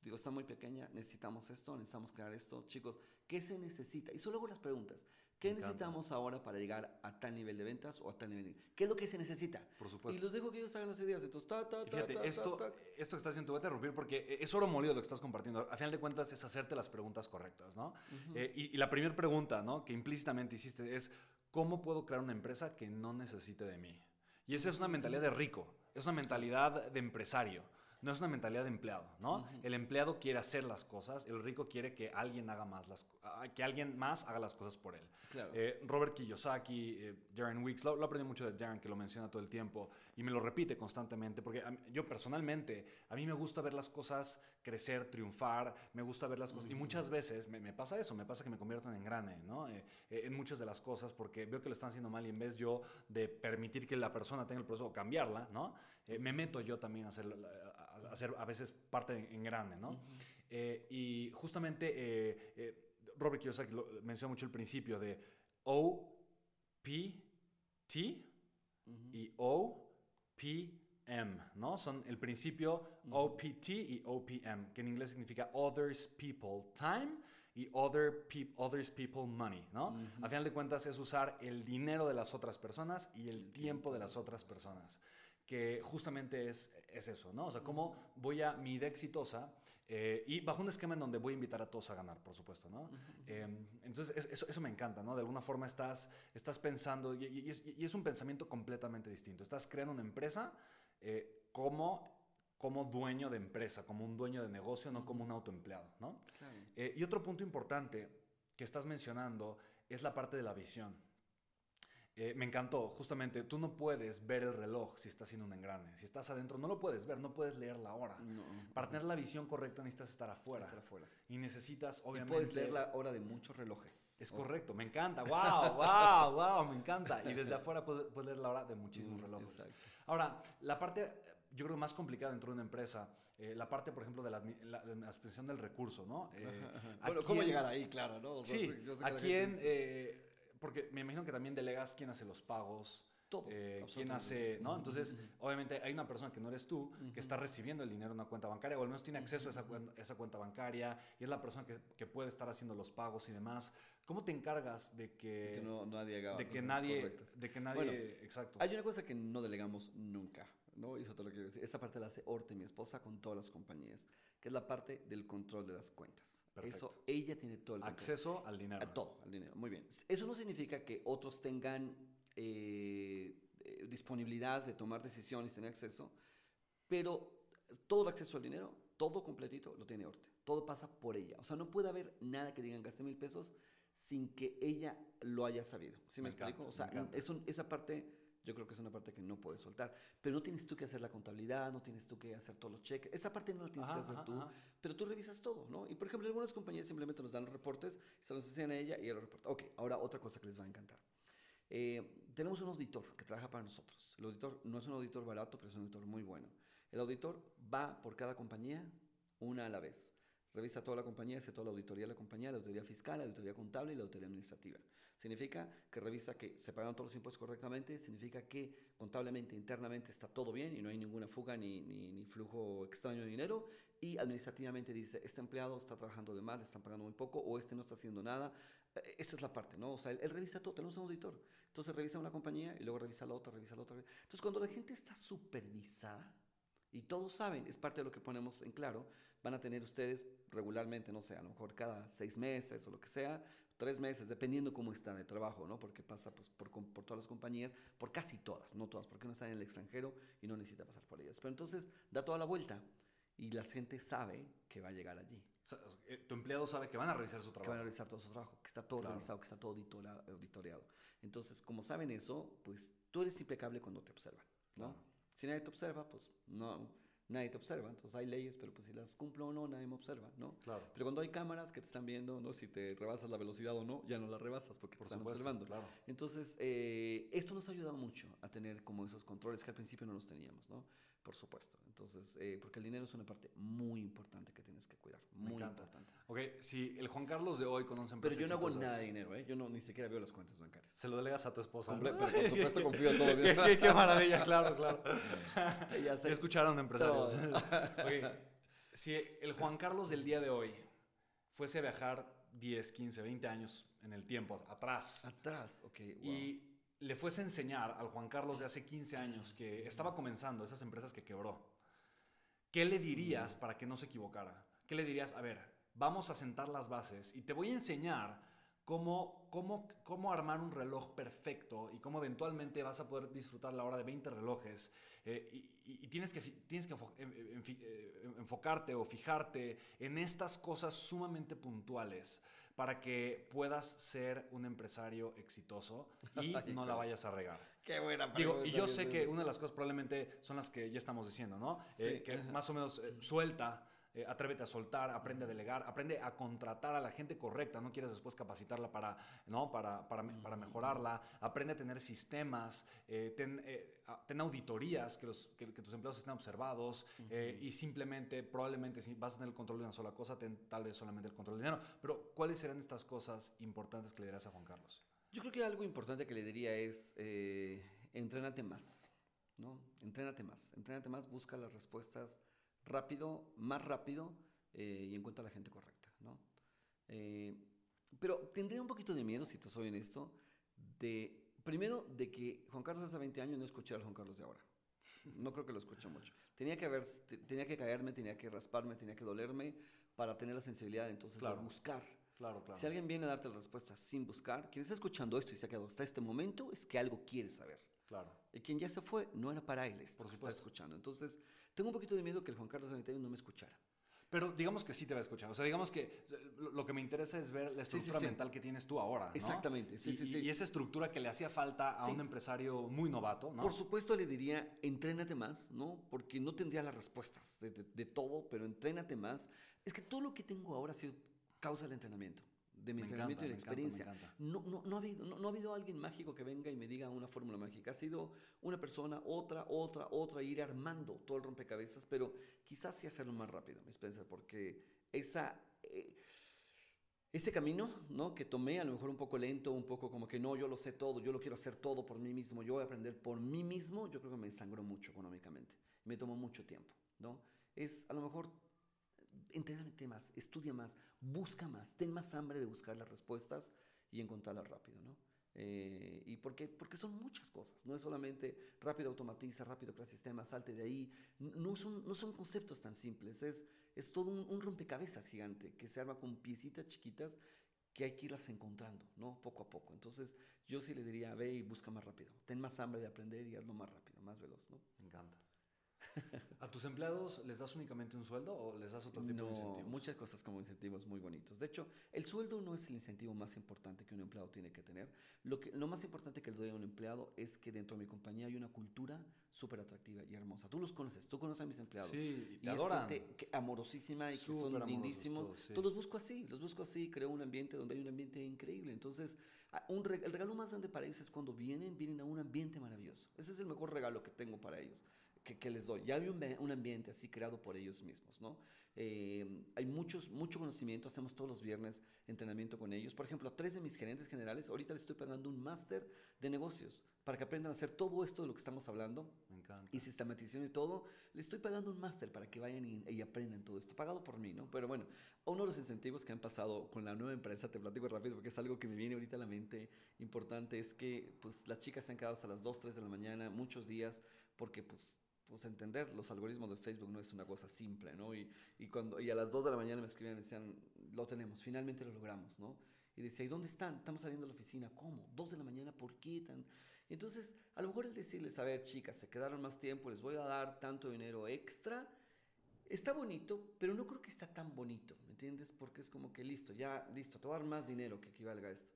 Digo, está muy pequeña, necesitamos esto, necesitamos crear esto. Chicos, ¿qué se necesita? Y solo hago las preguntas. ¿Qué Me encanta. necesitamos ahora para llegar a tal nivel de ventas o a tal nivel de... ¿Qué es lo que se necesita? Por Y supuesto. los dejo que ellos hagan las ideas. Entonces, ta, ta, Y ta, Fíjate, ta, ta, esto, ta. esto que estás haciendo, te voy a interrumpir porque es oro molido lo que estás compartiendo. A final de cuentas es hacerte las preguntas correctas, ¿no? Eh, y, y la primera pregunta, ¿no? Que implícitamente hiciste es, ¿cómo puedo crear una empresa que no necesite de mí? Y esa es una mentalidad de rico, es una mentalidad de empresario. No es una mentalidad de empleado, ¿no? El empleado quiere hacer las cosas, el rico quiere que alguien haga más las, ah, que alguien más haga las cosas por él. Claro. Eh, Robert Kiyosaki, eh, Darren Weeks, lo, lo aprendí mucho de Darren, que lo menciona todo el tiempo y me lo repite constantemente, porque a yo personalmente, a mí me gusta ver las cosas crecer, triunfar, me gusta ver las cosas, y muchas veces me, me pasa eso, me pasa que me convierto en engrane, ¿no? Eh, eh, en muchas de las cosas, porque veo que lo están haciendo mal y en vez yo de permitir que la persona tenga el proceso o cambiarla, ¿no? Eh, me meto yo también a hacer, hacer a veces parte de engrane, ¿no? Eh, y justamente eh, eh, Robert Kiyosaki lo, menciona mucho el principio de O, P, T y O, P, M, ¿no? Son el principio OPT y OPM, que en inglés significa Others, People, Time y other peop- Others, People, Money, ¿no? A final de cuentas es usar el dinero de las otras personas y el tiempo de las otras personas que justamente es, es eso, ¿no? O sea, cómo voy a mi idea exitosa eh, y bajo un esquema en donde voy a invitar a todos a ganar, por supuesto, ¿no? Eh, entonces, es- eso, eso me encanta, ¿no? De alguna forma estás, estás pensando, y, y es, y es un pensamiento completamente distinto. Estás creando una empresa eh, como, como dueño de empresa, como un dueño de negocio, no como un autoempleado, ¿no? Claro. Eh, y otro punto importante que estás mencionando es la parte de la visión. Eh, me encantó, justamente, tú no puedes ver el reloj si estás haciendo un engrane. Si estás adentro, no lo puedes ver, no puedes leer la hora. No. Para tener la visión correcta necesitas estar afuera. Estar afuera. Y necesitas, Y obviamente... puedes leer la hora de muchos relojes. Es O- correcto, me encanta. ¡Wow! ¡Wow! ¡Wow! Me encanta. Y desde afuera puedes, puedes leer la hora de muchísimos Mm, relojes. exacto. Ahora, la parte, eh, yo creo, más complicada dentro de una empresa, eh, la parte, por ejemplo, de la, la, del recurso, ¿no? Eh, ¿a Bueno, ¿cómo quién- llegar ahí? Claro, ¿no? O sea, Sí, yo sé que ¿a quién? Porque me imagino que también delegas quién hace los pagos. Todo, eh, quién hace, ¿no? Entonces, obviamente hay una persona que no eres tú, que está recibiendo el dinero en una cuenta bancaria, o al menos tiene acceso a esa, cuen- esa cuenta bancaria, y es la persona que, que puede estar haciendo los pagos y demás. ¿Cómo te encargas de que, que no, nadie haga de que nadie, correctas. de que nadie, Bueno, exacto. Hay una cosa que no delegamos nunca, ¿no? Y eso te lo quiero decir. Esa parte la hace Orte, mi esposa, con todas las compañías, que es la parte del control de las cuentas. Perfecto. Eso, ella tiene todo el control. Acceso al dinero. A todo, al dinero. Muy bien. Eso no significa que otros tengan eh, eh, disponibilidad de tomar decisiones, tener acceso, pero todo el acceso al dinero, todo completito, lo tiene Orte. Todo pasa por ella. O sea, no puede haber nada que digan gaste mil pesos sin que ella lo haya sabido. ¿Sí me, Me encanta, explico? O sea, encanta. es un- esa parte yo creo que es una parte que no puedes soltar. Pero no tienes tú que hacer la contabilidad, no tienes tú que hacer todos los cheques. Esa parte no la tienes que hacer tú, pero tú revisas todo, ¿no? Y por ejemplo, algunas compañías simplemente nos dan los reportes, se los enseñan a ella y ella lo reporta. Ok, ahora otra cosa que les va a encantar. Eh, tenemos un auditor que trabaja para nosotros. El auditor no es un auditor barato, pero es un auditor muy bueno. El auditor va por cada compañía una a la vez. Revisa toda la compañía, hace toda la auditoría de la compañía, la auditoría fiscal, la auditoría contable y la auditoría administrativa. Significa que revisa que se pagan todos los impuestos correctamente, significa que contablemente, internamente está todo bien y no hay ninguna fuga ni, ni, flujo extraño de dinero. Y administrativamente dice, este empleado está trabajando de más, le están pagando muy poco o este no está haciendo nada. Eh, esa es la parte, ¿no? O sea, él, revisa todo, tenemos un auditor. Entonces revisa una compañía y luego revisa la otra, revisa la otra. Entonces cuando la gente está supervisada, y todos saben, es parte de lo que ponemos en claro, van a tener ustedes regularmente, no sé, a lo mejor cada seis meses o lo que sea, tres meses, dependiendo cómo está de trabajo, ¿no? Porque pasa pues, por, por, todas las compañías, por casi todas, no todas, porque no están en el extranjero y no necesita pasar por ellas. Pero entonces da toda la vuelta y la gente sabe que va a llegar allí. Eh, tu empleado sabe que van a revisar su trabajo. Que van a revisar todo su trabajo, que está todo revisado, que está todo auditoreado. Entonces, como saben eso, pues tú eres impecable cuando te observan, ¿no? Si nadie te observa, pues no, nadie te observa. Entonces hay leyes, pero pues si las cumplo o no, nadie me observa, ¿no? Claro. Pero cuando hay cámaras que te están viendo, ¿no? Si te rebasas la velocidad o no, ya no la rebasas porque te están observando. Claro. Entonces, eh, esto nos ha ayudado mucho a tener como esos controles que al principio no los teníamos, ¿no? Por supuesto. Entonces, eh, porque el dinero es una parte muy importante que tienes que cuidar. Muy importante. Ok, si el Juan Carlos de hoy conoce Pero yo no hago nada de dinero, ¿eh? Yo no, ni siquiera veo las cuentas bancarias. Se lo delegas a tu esposa. Pero por supuesto confío en todo bien. qué, maravilla, claro, claro. ya se... escucharon empresarios. okay. Si el Juan Carlos del día de hoy fuese a viajar 10, 15, 20 años en el tiempo, atrás. Atrás, ok. Wow. Y le fuese a enseñar al Juan Carlos de hace 15 años que estaba comenzando esas empresas que quebró, ¿qué le dirías para que no se equivocara? ¿Qué le dirías? A ver, vamos a sentar las bases y te voy a enseñar cómo, cómo, cómo armar un reloj perfecto y cómo eventualmente vas a poder disfrutar la hora de 20 relojes. Eh, y, tienes que, tienes que eh, enfocarte o fijarte en estas cosas sumamente puntuales para que puedas ser un empresario exitoso y no la vayas a regar. Qué buena pregunta. Digo, y yo sé que una de las cosas probablemente son las que ya estamos diciendo, ¿no? Eh, que más o menos eh, suelta eh, atrévete a soltar, aprende a delegar, aprende a contratar a la gente correcta, no quieres después capacitarla para, ¿no? para, para, para mejorarla, aprende a tener sistemas, eh, ten, eh, ten, auditorías, que, los, que, tus empleados estén observados y simplemente, probablemente si vas a tener el control de una sola cosa, ten tal vez solamente el control del dinero. Pero, ¿cuáles serán estas cosas importantes que le dirás a Juan Carlos? Yo creo que algo importante que le diría es, entrénate más, ¿no? Entrénate más, entrénate más, busca las respuestas rápido, más rápido eh, y encuentra a la gente correcta, ¿no? Eh, pero tendría un poquito de miedo, si te soy honesto, de, primero, de que Juan Carlos hace 20 años no escuché al Juan Carlos de ahora. No creo que lo escuche mucho. Tenía que, haber, tenía que caerme, tenía que rasparme, tenía que dolerme para tener la sensibilidad entonces de buscar. Claro, claro. Si alguien viene a darte la respuesta sin buscar, quien está escuchando esto y se ha quedado hasta este momento es que algo quiere saber. Claro. Y quien ya se fue no era para él esto Por está escuchando. Entonces, tengo un poquito de miedo que el Juan Carlos Sanitario no me escuchara. Pero digamos que sí te va a escuchar. O sea, digamos que lo que me interesa es ver la estructura mental que tienes tú ahora. ¿no? Exactamente, sí, y, sí, sí. Y esa estructura que le hacía falta a un empresario muy novato, ¿no? Por supuesto le diría, entrénate más, ¿no? Porque no tendría las respuestas de, de todo, pero entrénate más. Es que todo lo que tengo ahora ha sido causa del entrenamiento de mi entrenamiento y la experiencia. no, no, no, ha habido, no, ha habido alguien mágico que venga y me diga una fórmula mágica. Ha sido una persona, otra, otra, otra, ir armando todo el rompecabezas, pero quizás sí hacerlo más rápido, Spencer, porque esa... Eh, ese camino, ¿no? Que tomé, a lo mejor un poco lento, un poco como que no, yo lo sé todo, yo lo quiero hacer todo por mí mismo, yo voy a aprender por mí mismo, yo creo que me sangró mucho económicamente. Me tomó mucho tiempo, ¿no? Es a lo mejor entrénate más, estudia más, busca más, ten más hambre de buscar las respuestas y encontrarlas rápido, ¿no? Eh, y porque, porque son muchas cosas, no es solamente rápido automatiza, rápido crea sistemas, salte de ahí, no son, no son conceptos tan simples, es, es todo un, rompecabezas gigante que se arma con piecitas chiquitas que hay que irlas encontrando, ¿no? Poco a poco. Entonces, yo sí le diría, ve y busca más rápido, ten más hambre de aprender y hazlo más rápido, más veloz, ¿no? Me encanta. ¿A tus empleados les das únicamente un sueldo o les das otro tipo de incentivos? muchas cosas como incentivos muy bonitos. De hecho, el sueldo no es el incentivo más importante que un empleado tiene que tener. Lo, que, lo más importante que le doy a un empleado es que dentro de mi compañía hay una cultura súper atractiva y hermosa. Tú los conoces, tú conoces a mis empleados. Sí, y, es gente amorosísima y que son lindísimos. Todos, los busco así, los busco así, creo un ambiente donde hay un ambiente increíble. Entonces, un el regalo más grande para ellos es cuando vienen, vienen a un ambiente maravilloso. Ese es el mejor regalo que tengo para ellos que, les doy. Ya hay un, un, ambiente así creado por ellos mismos, ¿no? Eh, hay muchos, mucho conocimiento, hacemos todos los viernes entrenamiento con ellos. Por ejemplo, a tres de mis gerentes generales, ahorita les estoy pagando un máster de negocios para que aprendan a hacer todo esto de lo que estamos hablando. Me encanta. Y sistematización y todo. Les estoy pagando un máster para que vayan y, y, aprendan todo esto, pagado por mí, ¿no? Pero bueno, uno de los incentivos que han pasado con la nueva empresa, te platico rápido porque es algo que me viene ahorita a la mente importante, es que pues las chicas se han quedado hasta las 2, 3 de la mañana, muchos días, porque pues pues entender los algoritmos de Facebook no es una cosa simple, ¿no? Y, y, cuando, y a las 2 de la mañana me escribían y decían, lo tenemos, finalmente lo logramos, ¿no? Y decía, ¿y dónde están? Estamos saliendo de la oficina, ¿cómo? ¿2 de la mañana? ¿Por qué tan...? Entonces, a lo mejor el decirles, a ver, chicas, se quedaron más tiempo, les voy a dar tanto dinero extra, está bonito, pero no creo que está tan bonito, ¿me entiendes? Porque es como que listo, ya, listo, te a dar más dinero que equivalga a esto.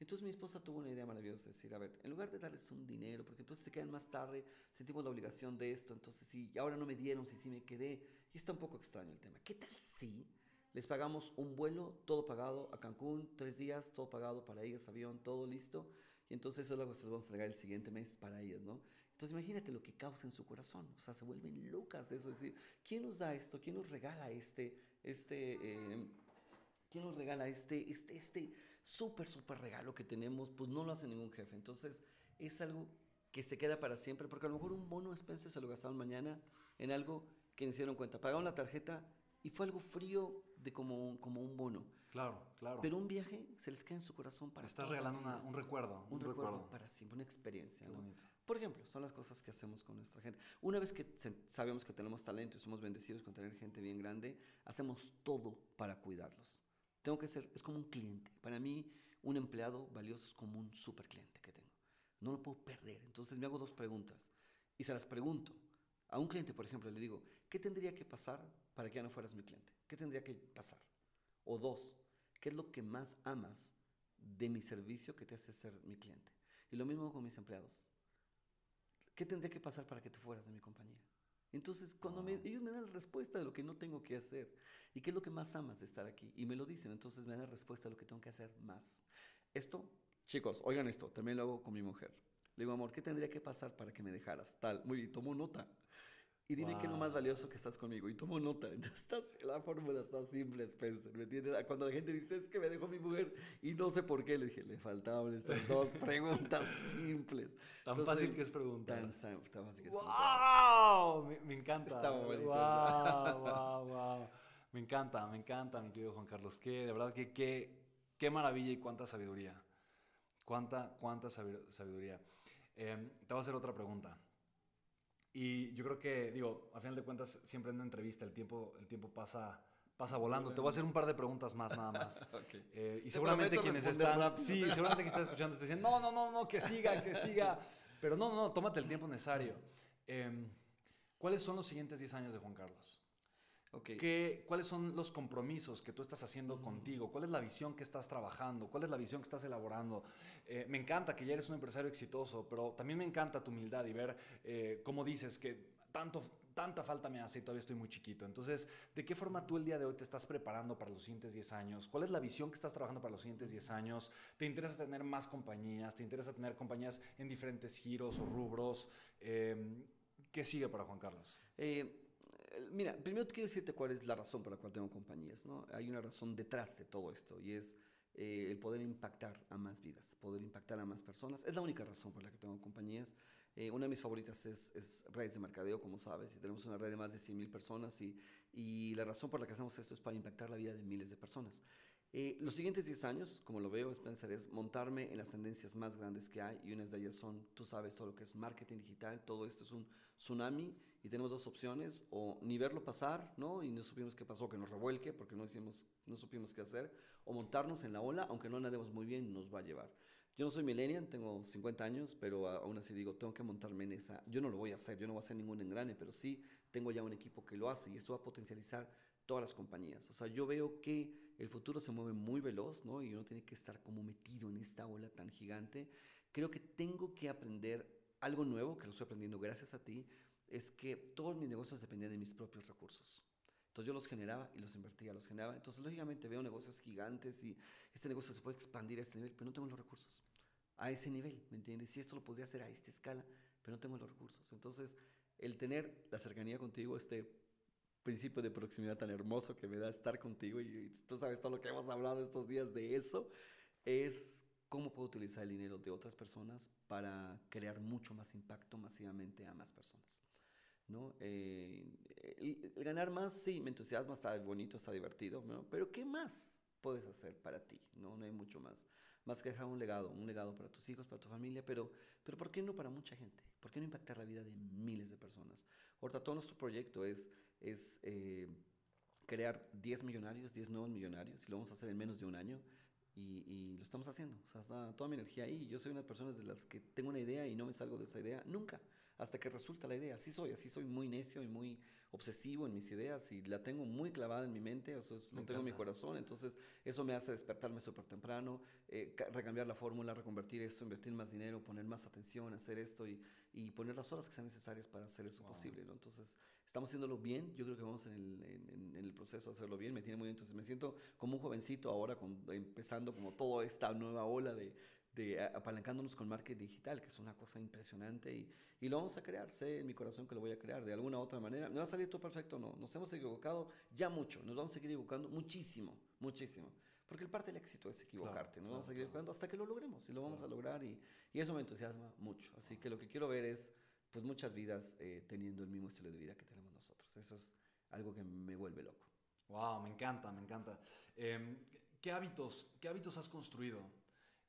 Entonces mi esposa tuvo una idea maravillosa de decir, a ver, en lugar de darles un dinero, porque entonces se quedan más tarde, sentimos la obligación de esto, entonces si ahora no me dieron, si sí me quedé, y está un poco extraño el tema. ¿Qué tal si les pagamos un vuelo, todo pagado a Cancún, tres días, todo pagado para ellas, avión, todo listo, y entonces eso es lo que se los vamos a entregar el siguiente mes para ellas, ¿no? Entonces imagínate lo que causa en su corazón, o sea, se vuelven locas de eso, es decir, ¿quién nos da esto? ¿Quién nos regala este, este, eh, ¿quién nos regala este, este, este? súper, súper regalo que tenemos, pues no lo hace ningún jefe. Entonces es algo que se queda para siempre, porque a lo mejor un bono Spencer se lo gastaron mañana en algo que ni se dieron cuenta. Pagaron la tarjeta y fue algo frío de como un, como un bono. Claro, claro. Pero un viaje se les queda en su corazón para Estás regalando un recuerdo. Un, recuerdo, para siempre, una experiencia. Por ejemplo, son las cosas que hacemos con nuestra gente. Una vez que sabemos que tenemos talento y somos bendecidos con tener gente bien grande, hacemos todo para cuidarlos. Tengo que ser, es como un cliente. Para mí, un empleado valioso es como un super cliente que tengo. No lo puedo perder. Entonces me hago dos preguntas y se las pregunto. A un cliente, por ejemplo, le digo, ¿qué tendría que pasar para que ya no fueras mi cliente? ¿Qué tendría que pasar? O dos, ¿qué es lo que más amas de mi servicio que te hace ser mi cliente? Y lo mismo con mis empleados. ¿Qué tendría que pasar para que te fueras de mi compañía? Entonces, cuando ellos me dan la respuesta de lo que no tengo que hacer y qué es lo que más amas de estar aquí, y me lo dicen, entonces me dan la respuesta de lo que tengo que hacer más. Esto, chicos, oigan esto, también lo hago con mi mujer. Le digo, amor, ¿qué tendría que pasar para que me dejaras? Tal, muy bien, tomo nota y dime qué es lo más valioso que estás conmigo. Y tomo nota. Entonces, la fórmula está simple, Spencer. ¿Me entiendes? Cuando la gente dice, es que me dejó mi mujer y no sé por qué, le dije, le faltaban estas dos preguntas simples. Tan fácil que es preguntar. Tan, fácil que es ¡Wow! Me, me encanta. Está bonito. ¡Wow! ¡Wow! ¡Wow! Me encanta, me encanta, mi querido Juan Carlos. Que, de verdad, que qué maravilla y cuánta sabiduría. Cuánta, cuánta sabiduría. Eh, te voy a hacer otra pregunta. Y yo creo que, digo, a final de cuentas, siempre en una entrevista el tiempo, el tiempo pasa, pasa volando. Te voy a hacer un par de preguntas más, nada más. Eh, y seguramente quienes están, sí, seguramente que están escuchando te dicen, no, no, no, no, que siga, que siga. Pero no, no, no, tómate el tiempo necesario. Em, ¿Cuáles son los siguientes 10 años de Juan Carlos? ¿Qué, ¿Cuáles son los compromisos que tú estás haciendo mm. contigo? ¿Cuál es la visión que estás trabajando? ¿Cuál es la visión que estás elaborando? Eh, me encanta que ya eres un empresario exitoso, pero también me encanta tu humildad y ver eh, cómo dices que tanto, tanta falta me hace y todavía estoy muy chiquito. Entonces, ¿de qué forma tú el día de hoy te estás preparando para los siguientes 10 años? ¿Cuál es la visión que estás trabajando para los siguientes 10 años? ¿Te interesa tener más compañías? ¿Te interesa tener compañías en diferentes giros o rubros? Eh, ¿Qué sigue para Juan Carlos? Eh, mira, primero quiero decirte cuál es la razón por la cual tengo compañías. ¿no? Hay una razón detrás de todo esto y es eh, el poder impactar a más vidas, poder impactar a más personas. Es la única razón por la que tengo compañías. Eh, una de mis favoritas es, es, redes de mercadeo, como sabes, y tenemos una red de más de 100 mil personas y, y, la razón por la que hacemos esto es para impactar la vida de miles de personas. Eh, los siguientes 10 años, como lo veo, Spencer, es montarme en las tendencias más grandes que hay y unas de ellas son, tú sabes, todo lo que es marketing digital, todo esto es un tsunami y tenemos dos opciones, o ni verlo pasar, ¿no? Y no supimos qué pasó, que nos revuelque porque no, hicimos, no supimos qué hacer, o montarnos en la ola, aunque no nademos muy bien, nos va a llevar. Yo no soy millennial, tengo 50 años, pero aún así digo, tengo que montarme en esa. Yo no lo voy a hacer, yo no voy a hacer ningún engrane, pero sí tengo ya un equipo que lo hace y esto va a potencializar todas las compañías. O sea, yo veo que el futuro se mueve muy veloz, ¿no? Y uno tiene que estar como metido en esta ola tan gigante. Creo que tengo que aprender algo nuevo, que lo estoy aprendiendo gracias a ti, es que todos mis negocios dependían de mis propios recursos. Entonces yo los generaba y los invertía, los generaba. Entonces lógicamente veo negocios gigantes y este negocio se puede expandir a este nivel, pero no tengo los recursos a ese nivel, ¿me entiendes? Si esto lo podría hacer a esta escala, pero no tengo los recursos. Entonces el tener la cercanía contigo, este principio de proximidad tan hermoso que me da estar contigo y, tú sabes todo lo que hemos hablado estos días de eso, es cómo puedo utilizar el dinero de otras personas para crear mucho más impacto masivamente a más personas. ¿No? Eh, el, ganar más, sí, me entusiasma, está bonito, está divertido, pero ¿qué más puedes hacer para ti? ¿no? no hay mucho más. Más que dejar un legado, un legado para tus hijos, para tu familia, pero, pero ¿por qué no para mucha gente? ¿Por qué no impactar la vida de miles de personas? Ahorita todo nuestro proyecto es, es eh, crear 10 millonarios, 10 nuevos millonarios, y lo vamos a hacer en menos de un año. Y, y, lo estamos haciendo. O sea, está toda mi energía ahí. Yo soy una de las personas de las que tengo una idea y no me salgo de esa idea nunca hasta que resulta la idea. Así soy, así soy muy necio y muy obsesivo en mis ideas y la tengo muy clavada en mi mente, o sea, lo tengo en mi corazón, entonces eso me hace despertarme súper temprano, eh, recambiar la fórmula, reconvertir esto, invertir más dinero, poner más atención, hacer esto y, y poner las horas que sean necesarias para hacer eso posible, ¿no? Entonces, estamos haciéndolo bien, yo creo que vamos en el, en, el proceso de hacerlo bien, me tiene muy entonces me siento como un jovencito ahora, con, empezando como toda esta nueva ola de de apalancándonos con marketing digital, que es una cosa impresionante y, y, lo vamos a crear, sé en mi corazón que lo voy a crear de alguna u otra manera. No va a salir todo perfecto, no, nos hemos equivocado ya mucho, nos vamos a seguir equivocando muchísimo, muchísimo, porque el parte del éxito es equivocarte, nos vamos a seguir equivocando hasta que lo logremos y lo vamos a lograr y, y, eso me entusiasma mucho. Así que lo que quiero ver es pues muchas vidas eh, teniendo el mismo estilo de vida que tenemos nosotros. Eso es algo que me vuelve loco. Wow, me encanta, me encanta. Em, ¿qué, hábitos, ¿Qué hábitos has construido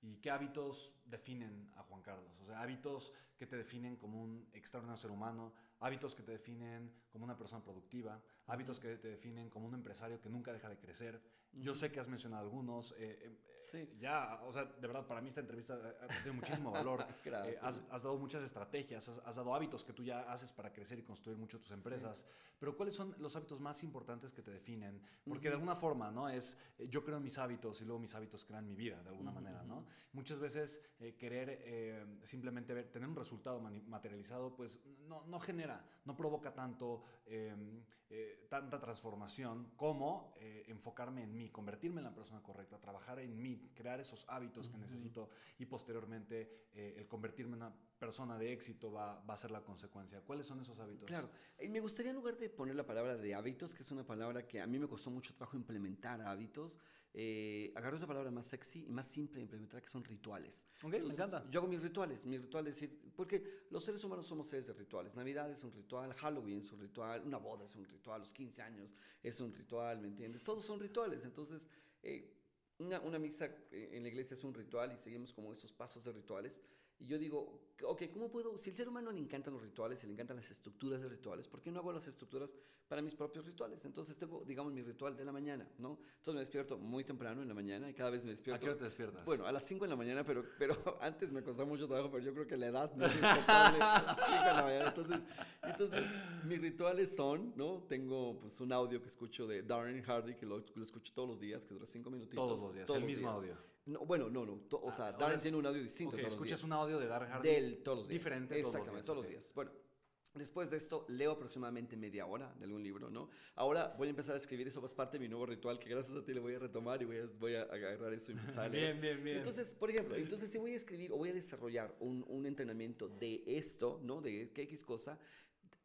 y qué hábitos definen a Juan Carlos. O sea, hábitos que te definen como un extraordinario ser humano, hábitos que te definen como una persona productiva, hábitos que te definen como un empresario que nunca deja de crecer. Yo sé que has mencionado algunos. Eh, eh, sí. Ya, o sea, de verdad, para mí esta entrevista ha tenido muchísimo valor. Eh, has, dado muchas estrategias, has, dado hábitos que tú ya haces para crecer y construir mucho tus empresas. Pero ¿cuáles son los hábitos más importantes que te definen? Porque de alguna forma, ¿no? Es, yo creo en mis hábitos y luego mis hábitos crean mi vida, de alguna manera, ¿no? Muchas veces querer simplemente ver, tener un resultado materializado, pues no, no genera, no provoca tanto, em, tanta transformación como enfocarme en mí, convertirme en la persona correcta, trabajar en mí, crear esos hábitos que necesito y posteriormente eh, el convertirme en una persona de éxito va, va, a ser la consecuencia. ¿Cuáles son esos hábitos? Claro, y me gustaría en lugar de poner la palabra de hábitos, que es una palabra que a mí me costó mucho trabajo implementar hábitos, eh, agarré otra palabra más sexy y más simple de implementar, que son rituales. Ok, me encanta. Yo hago mis rituales, mis rituales, porque los seres humanos somos seres de rituales. Navidad es un ritual, Halloween es un ritual, una boda es un ritual, los 15 años es un ritual, ¿me entiendes? Todos son rituales, entonces... Eh, una, una, misa eh, en la iglesia es un ritual y seguimos como estos pasos de rituales. Y yo digo, ok, ¿cómo puedo? Si al ser humano le encantan los rituales, y le encantan las estructuras de rituales, ¿por qué no hago las estructuras para mis propios rituales? Entonces tengo, digamos, mi ritual de la mañana, ¿no? Entonces me despierto muy temprano en la mañana y cada vez me despierto. ¿A qué hora te despiertas? Bueno, a las 5 de la mañana, pero, pero antes me costaba mucho trabajo, pero yo creo que la edad no es a las 5 de la mañana. Entonces, entonces, mis rituales son, ¿no? Tengo pues un audio que escucho de Darren Hardy, que lo, lo escucho todos los días, que dura 5 minutitos. Todos los días, todos el mismo audio. No, bueno, no, no. o sea, ah, Darren tiene un audio distinto. Okay, escuchas un audio de Darren Hardy. De él todos los días. Diferente Exactamente, todos los días. Bueno, después de esto leo aproximadamente media hora de algún libro, ¿no? Ahora voy a empezar a escribir, eso es parte de mi nuevo ritual, que gracias a ti le voy a retomar y voy a, voy a agarrar eso y empezar bien, bien, bien. Entonces, por ejemplo, entonces si voy a escribir o voy a desarrollar un, un entrenamiento de esto, ¿no? De qué X cosa,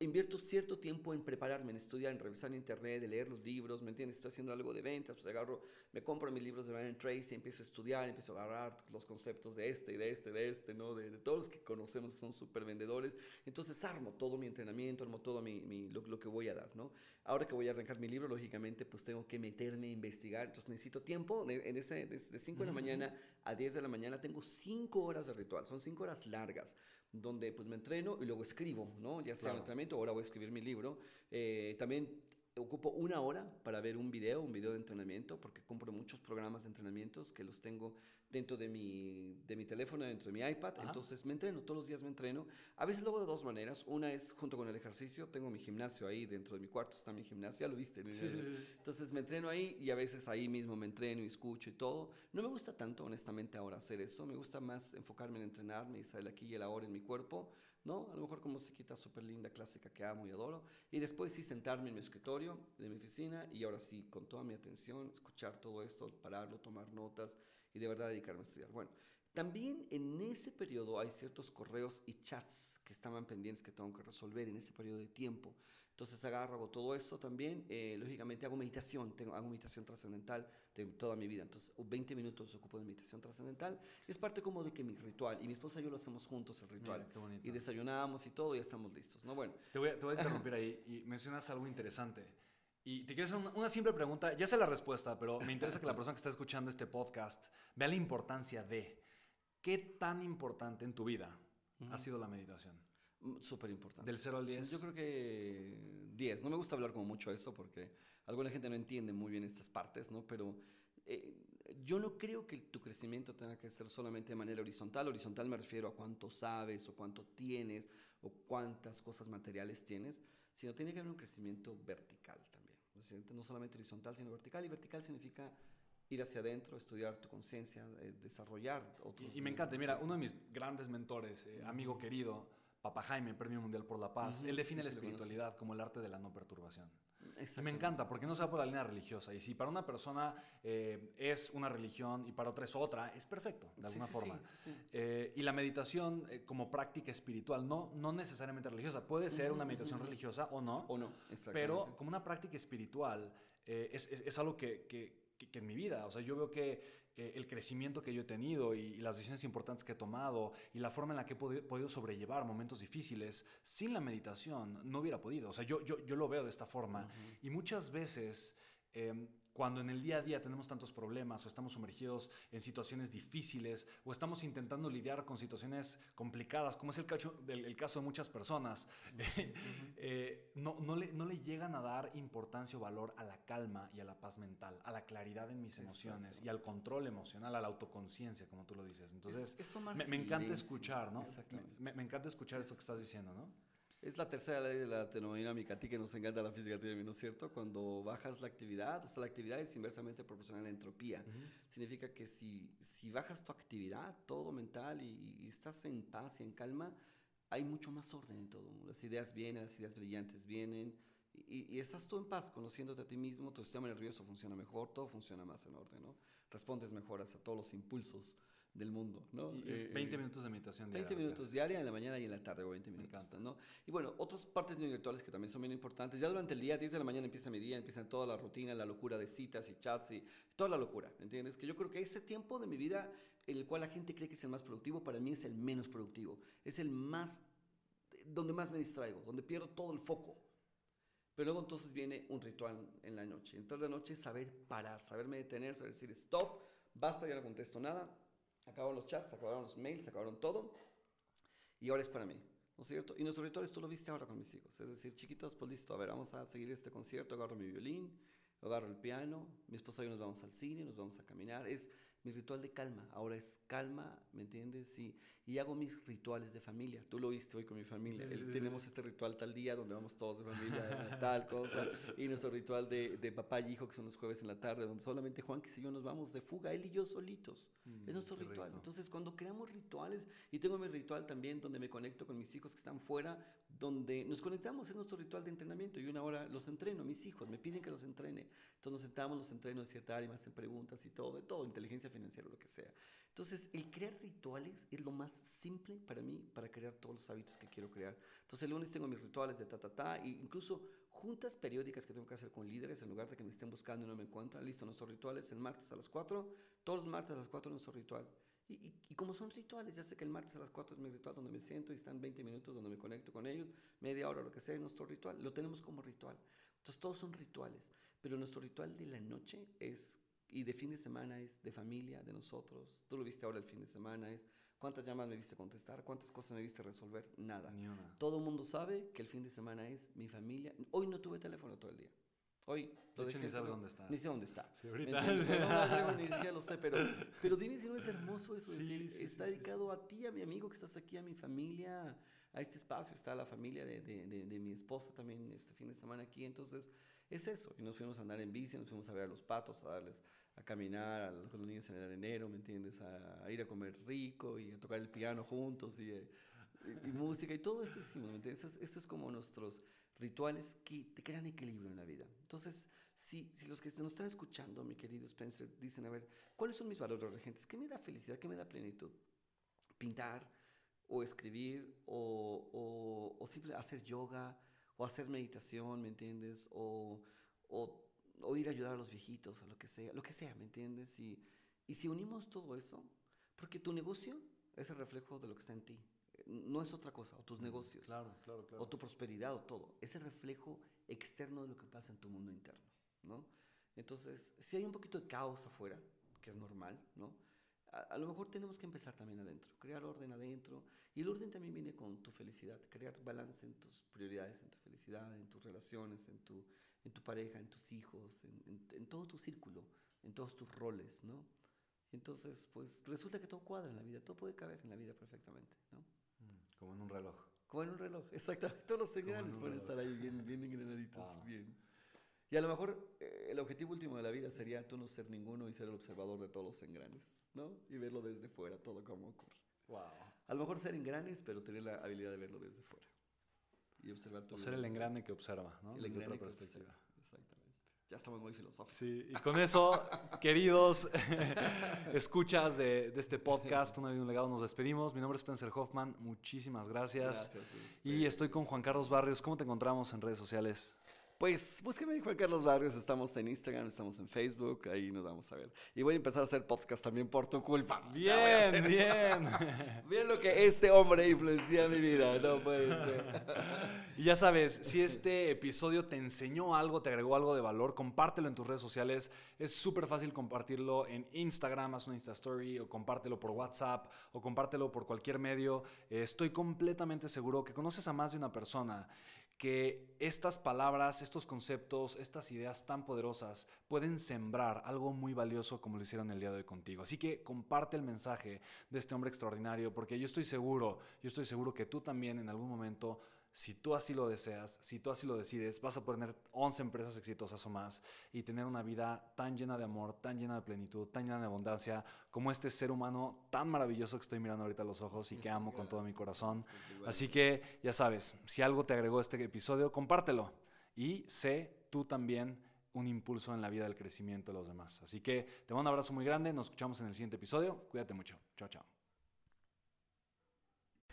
invierto cierto tiempo en prepararme, en estudiar, en revisar en internet, de leer los libros, ¿me entiendes? Estoy haciendo algo de ventas, pues agarro, me compro mis libros de Ryan Tracy, empiezo a estudiar, empiezo a agarrar los conceptos de este y de este, de este, ¿no? De, todos los que conocemos que son súper vendedores. Entonces armo todo mi entrenamiento, armo todo mi, mi lo, lo, que voy a dar, ¿no? Ahora que voy a arrancar mi libro, lógicamente, pues tengo que meterme a investigar, entonces necesito tiempo, en ese, de 5 de la mañana a 10 de la mañana tengo 5 horas de ritual, son 5 horas largas donde pues me entreno y luego escribo, ¿no? Ya sea el entrenamiento, ahora voy a escribir mi libro. Eh, también ocupo una hora para ver un video, un video de entrenamiento, porque compro muchos programas de entrenamientos que los tengo dentro de mi, de mi teléfono, dentro de mi iPad. Entonces me entreno, todos los días me entreno. A veces lo hago de dos maneras. Una es junto con el ejercicio. Tengo mi gimnasio ahí dentro de mi cuarto, está mi gimnasio, ya lo viste. Entonces me entreno ahí y a veces ahí mismo me entreno y escucho y todo. No me gusta tanto, honestamente, ahora hacer eso. Me gusta más enfocarme en entrenarme y estar aquí y el ahora en mi cuerpo. ¿No? A lo mejor con musiquita súper linda, clásica que amo y adoro. Y después sí sentarme en mi escritorio de mi oficina y ahora sí, con toda mi atención, escuchar todo esto, pararlo, tomar notas y de verdad dedicarme a estudiar. Bueno, también en ese periodo hay ciertos correos y chats que estaban pendientes que tengo que resolver en ese periodo de tiempo. Entonces agarro, hago todo eso también. Eh, lógicamente hago meditación, tengo, hago meditación trascendental de toda mi vida. Entonces 20 minutos ocupo de meditación trascendental. Es parte como de que mi ritual, y mi esposa y yo lo hacemos juntos el ritual. y desayunamos y todo y ya estamos listos. ¿no? Bueno. Te voy, a, te voy a interrumpir ahí y mencionas algo interesante. Y te quiero hacer una, una, simple pregunta. Ya sé la respuesta, pero me interesa que la persona que está escuchando este podcast vea la importancia de qué tan importante en tu vida ha sido la meditación. Súper importante. ¿Del 0 al 10? Yo creo que 10. No me gusta hablar como mucho eso porque alguna gente no entiende muy bien estas partes, ¿no? Pero eh, yo no creo que tu crecimiento tenga que ser solamente de manera horizontal. Horizontal me refiero a cuánto sabes o cuánto tienes o cuántas cosas materiales tienes, sino tiene que haber un crecimiento vertical también. No solamente horizontal, sino vertical. Y vertical significa ir hacia adentro, estudiar tu conciencia, eh, desarrollar otros. Y, y me encanta, mira, uno de mis grandes mentores, eh, amigo querido, Papa Jaime, Premio Mundial por la Paz, él define la espiritualidad como el arte de la no perturbación. Y me encanta, porque no se va por la línea religiosa. Y si para una persona eh, es una religión y para otra es otra, es perfecto, de alguna forma. Eh, y la meditación eh, como práctica espiritual, no, no necesariamente religiosa, puede ser una meditación religiosa o no. O no, Pero como una práctica espiritual, es, es, es, algo que, que, que, en mi vida, o sea, yo veo que eh, el crecimiento que yo he tenido y, las decisiones importantes que he tomado y la forma en la que he podido, sobrellevar momentos difíciles, sin la meditación no hubiera podido. O sea, yo, yo, yo lo veo de esta forma. Y muchas veces... Em, cuando en el día a día tenemos tantos problemas o estamos sumergidos en situaciones difíciles o estamos intentando lidiar con situaciones complicadas, como es el caso, el caso de muchas personas, eh, no, no, le, no, le, llegan a dar importancia o valor a la calma y a la paz mental, a la claridad en mis emociones y al control emocional, a la autoconciencia, como tú lo dices. Entonces, me, me, encanta escuchar, ¿no? Me, me, encanta escuchar esto que estás diciendo, ¿no? Es la tercera ley de la termodinámica, a ti que nos encanta la física ¿no es cierto? Cuando bajas la actividad, o sea, la actividad es inversamente proporcional a la entropía. Significa que si, si bajas tu actividad, todo mental, y, estás en paz y en calma, hay mucho más orden en todo. Las ideas vienen, las ideas brillantes vienen, y, y, estás tú en paz, conociéndote a ti mismo, tu sistema nervioso funciona mejor, todo funciona más en orden, ¿no? Respondes mejor a todos los impulsos del mundo, ¿no? Y es 20 eh, minutos de meditación diaria. 20 minutos diaria en la mañana y en la tarde, o 20 minutos, ¿no? Y bueno, otras partes intelectuales que también son bien importantes. Ya durante el día, 10 de la mañana empieza mi día, empieza toda la rutina, la locura de citas y chats y toda la locura, ¿entiendes? Que yo creo que ese tiempo de mi vida, en el cual la gente cree que es el más productivo, para mí es el menos productivo. Es el más, donde más me distraigo, donde pierdo todo el foco. Pero luego entonces viene un ritual en la noche. Entonces la noche es saber parar, saberme detener, saber decir stop, basta, ya no contesto nada, Acabaron los chats, acabaron los mails, acabaron todo. Y ahora es para mí. ¿No es cierto? Y nuestro ritual esto lo viste ahora con mis hijos. Es decir, chiquitos, pues listo, a ver, vamos a seguir este concierto, agarro mi violín, agarro el piano, mi esposa y yo nos vamos al cine, nos vamos a caminar. Es mi ritual de calma. Ahora es calma, ¿me entiendes? Y, y hago mis rituales de familia. Tú lo viste hoy con mi familia. Tenemos este ritual tal día donde vamos todos de familia, tal cosa. Y nuestro ritual de, de, papá y hijo, que son los jueves en la tarde, donde solamente Juan y yo nos vamos de fuga, él y yo solitos. Mm, es nuestro ritual. Entonces, cuando creamos rituales, y tengo mi ritual también donde me conecto con mis hijos que están fuera, donde nos conectamos, es nuestro ritual de entrenamiento. Y una hora los entreno, mis hijos me piden que los entrene. Entonces nos sentamos, los entreno en cierta área, me hacen preguntas y todo, de todo, inteligencia financiera, lo que sea. Entonces, el crear rituales es lo más simple para mí para crear todos los hábitos que quiero crear. Entonces, el lunes tengo mis rituales de ta, ta, ta, e incluso juntas periódicas que tengo que hacer con líderes en lugar de que me estén buscando y no me encuentran. Listo, nuestros rituales el martes a las 4, todos los martes a las 4 nuestro ritual. Y, y, y, como son rituales, ya sé que el martes a las 4 es mi ritual donde me siento y están 20 minutos donde me conecto con ellos, media hora, lo que sea, es nuestro ritual. Lo tenemos como ritual. Entonces, todos son rituales. Pero nuestro ritual de la noche es y de fin de semana es de familia, de nosotros. Tú lo viste ahora el fin de semana, es cuántas llamadas me viste contestar, cuántas cosas me viste resolver, nada. Todo el mundo sabe que el fin de semana es mi familia. Hoy no tuve teléfono todo el día. Hoy de hecho, ni sabes dónde está. Ni sé dónde está. Sí, ahorita. No, no, no, ni siquiera lo sé, pero, pero dime si no es hermoso eso. Sí, decir, sí, está dedicado a ti, a mi amigo que estás aquí, a mi familia, a este espacio. Está la familia de, de, de, de mi esposa también este fin de semana aquí. Entonces, es eso. Y nos fuimos a andar en bici, nos fuimos a ver a los patos, a darles a caminar a los, con los niños en el arenero, ¿me entiendes? A, a, ir a comer rico y a tocar el piano juntos y, eh, y, y música y todo esto hicimos, ¿me entiendes? Esto es como nuestros rituales que te crean equilibrio en la vida. Entonces, si, si los que nos están escuchando, mi querido Spencer, dicen, a ver, ¿cuáles son mis valores regentes? ¿Qué me da felicidad? ¿Qué me da plenitud? Pintar o escribir o, o, o simple hacer yoga o hacer meditación, ¿me entiendes? O, o, o, ir a ayudar a los viejitos, o lo que sea, lo que sea, ¿me entiendes? Y, y si unimos todo eso, porque tu negocio es el reflejo de lo que está en ti, no es otra cosa, o tus negocios, claro, claro, claro. o tu prosperidad, o todo, es el reflejo externo de lo que pasa en tu mundo interno, ¿no? Entonces, si hay un poquito de caos afuera, que es normal, ¿no? A, a, lo mejor tenemos que empezar también adentro, crear orden adentro, y el orden también viene con tu felicidad, crear balance en tus prioridades, en tu felicidad, en tus relaciones, en tu, en tu pareja, en tus hijos, en, en, en todo tu círculo, en todos tus roles, ¿no? Entonces, pues resulta que todo cuadra en la vida, todo puede caber en la vida perfectamente, ¿no? Como en un reloj. Como en un reloj, exactamente. Todos los engranes pueden estar ahí bien, bien engranaditos, ah. bien. Y a lo mejor eh, el objetivo último de la vida sería tú no ser ninguno y ser el observador de todos los engranes, ¿no? Y verlo desde fuera, todo como ocurre. Wow. A lo mejor ser engranes, pero tener la habilidad de verlo desde fuera. Y observar todo. O ser el engrane que observa, ¿no? El desde engrane otra perspectiva. Ya estamos muy filosóficos. Sí, y con eso, queridos escuchas de, de, este podcast, Una vida un legado, nos despedimos. Mi nombre es Spencer Hoffman, muchísimas gracias. Gracias. Y estoy con Juan Carlos Barrios. ¿Cómo te encontramos en redes sociales? Pues búsqueme Juan Carlos Barrios, estamos en Instagram, estamos en Facebook, ahí nos vamos a ver. Y voy a empezar a hacer podcast también por tu culpa. Bien, bien. Bien lo que este hombre influencia en mi vida, no puede ser. Y ya sabes, si este episodio te enseñó algo, te agregó algo de valor, compártelo en tus redes sociales. Es súper fácil compartirlo en Instagram, haz una Insta Story, o compártelo por WhatsApp, o compártelo por cualquier medio. Eh, estoy completamente seguro que conoces a más de una persona que estas palabras, estos conceptos, estas ideas tan poderosas pueden sembrar algo muy valioso como lo hicieron el día de hoy contigo. Así que comparte el mensaje de este hombre extraordinario porque yo estoy seguro, yo estoy seguro que tú también en algún momento si tú así lo deseas, si tú así lo decides, vas a poner 11 empresas exitosas o más y tener una vida tan llena de amor, tan llena de plenitud, tan llena de abundancia, como este ser humano tan maravilloso que estoy mirando ahorita a los ojos y que amo con todo mi corazón. Así que ya sabes, si algo te agregó este episodio, compártelo y sé tú también un impulso en la vida del crecimiento de los demás. Así que te mando un abrazo muy grande, nos escuchamos en el siguiente episodio, cuídate mucho, chao, chao.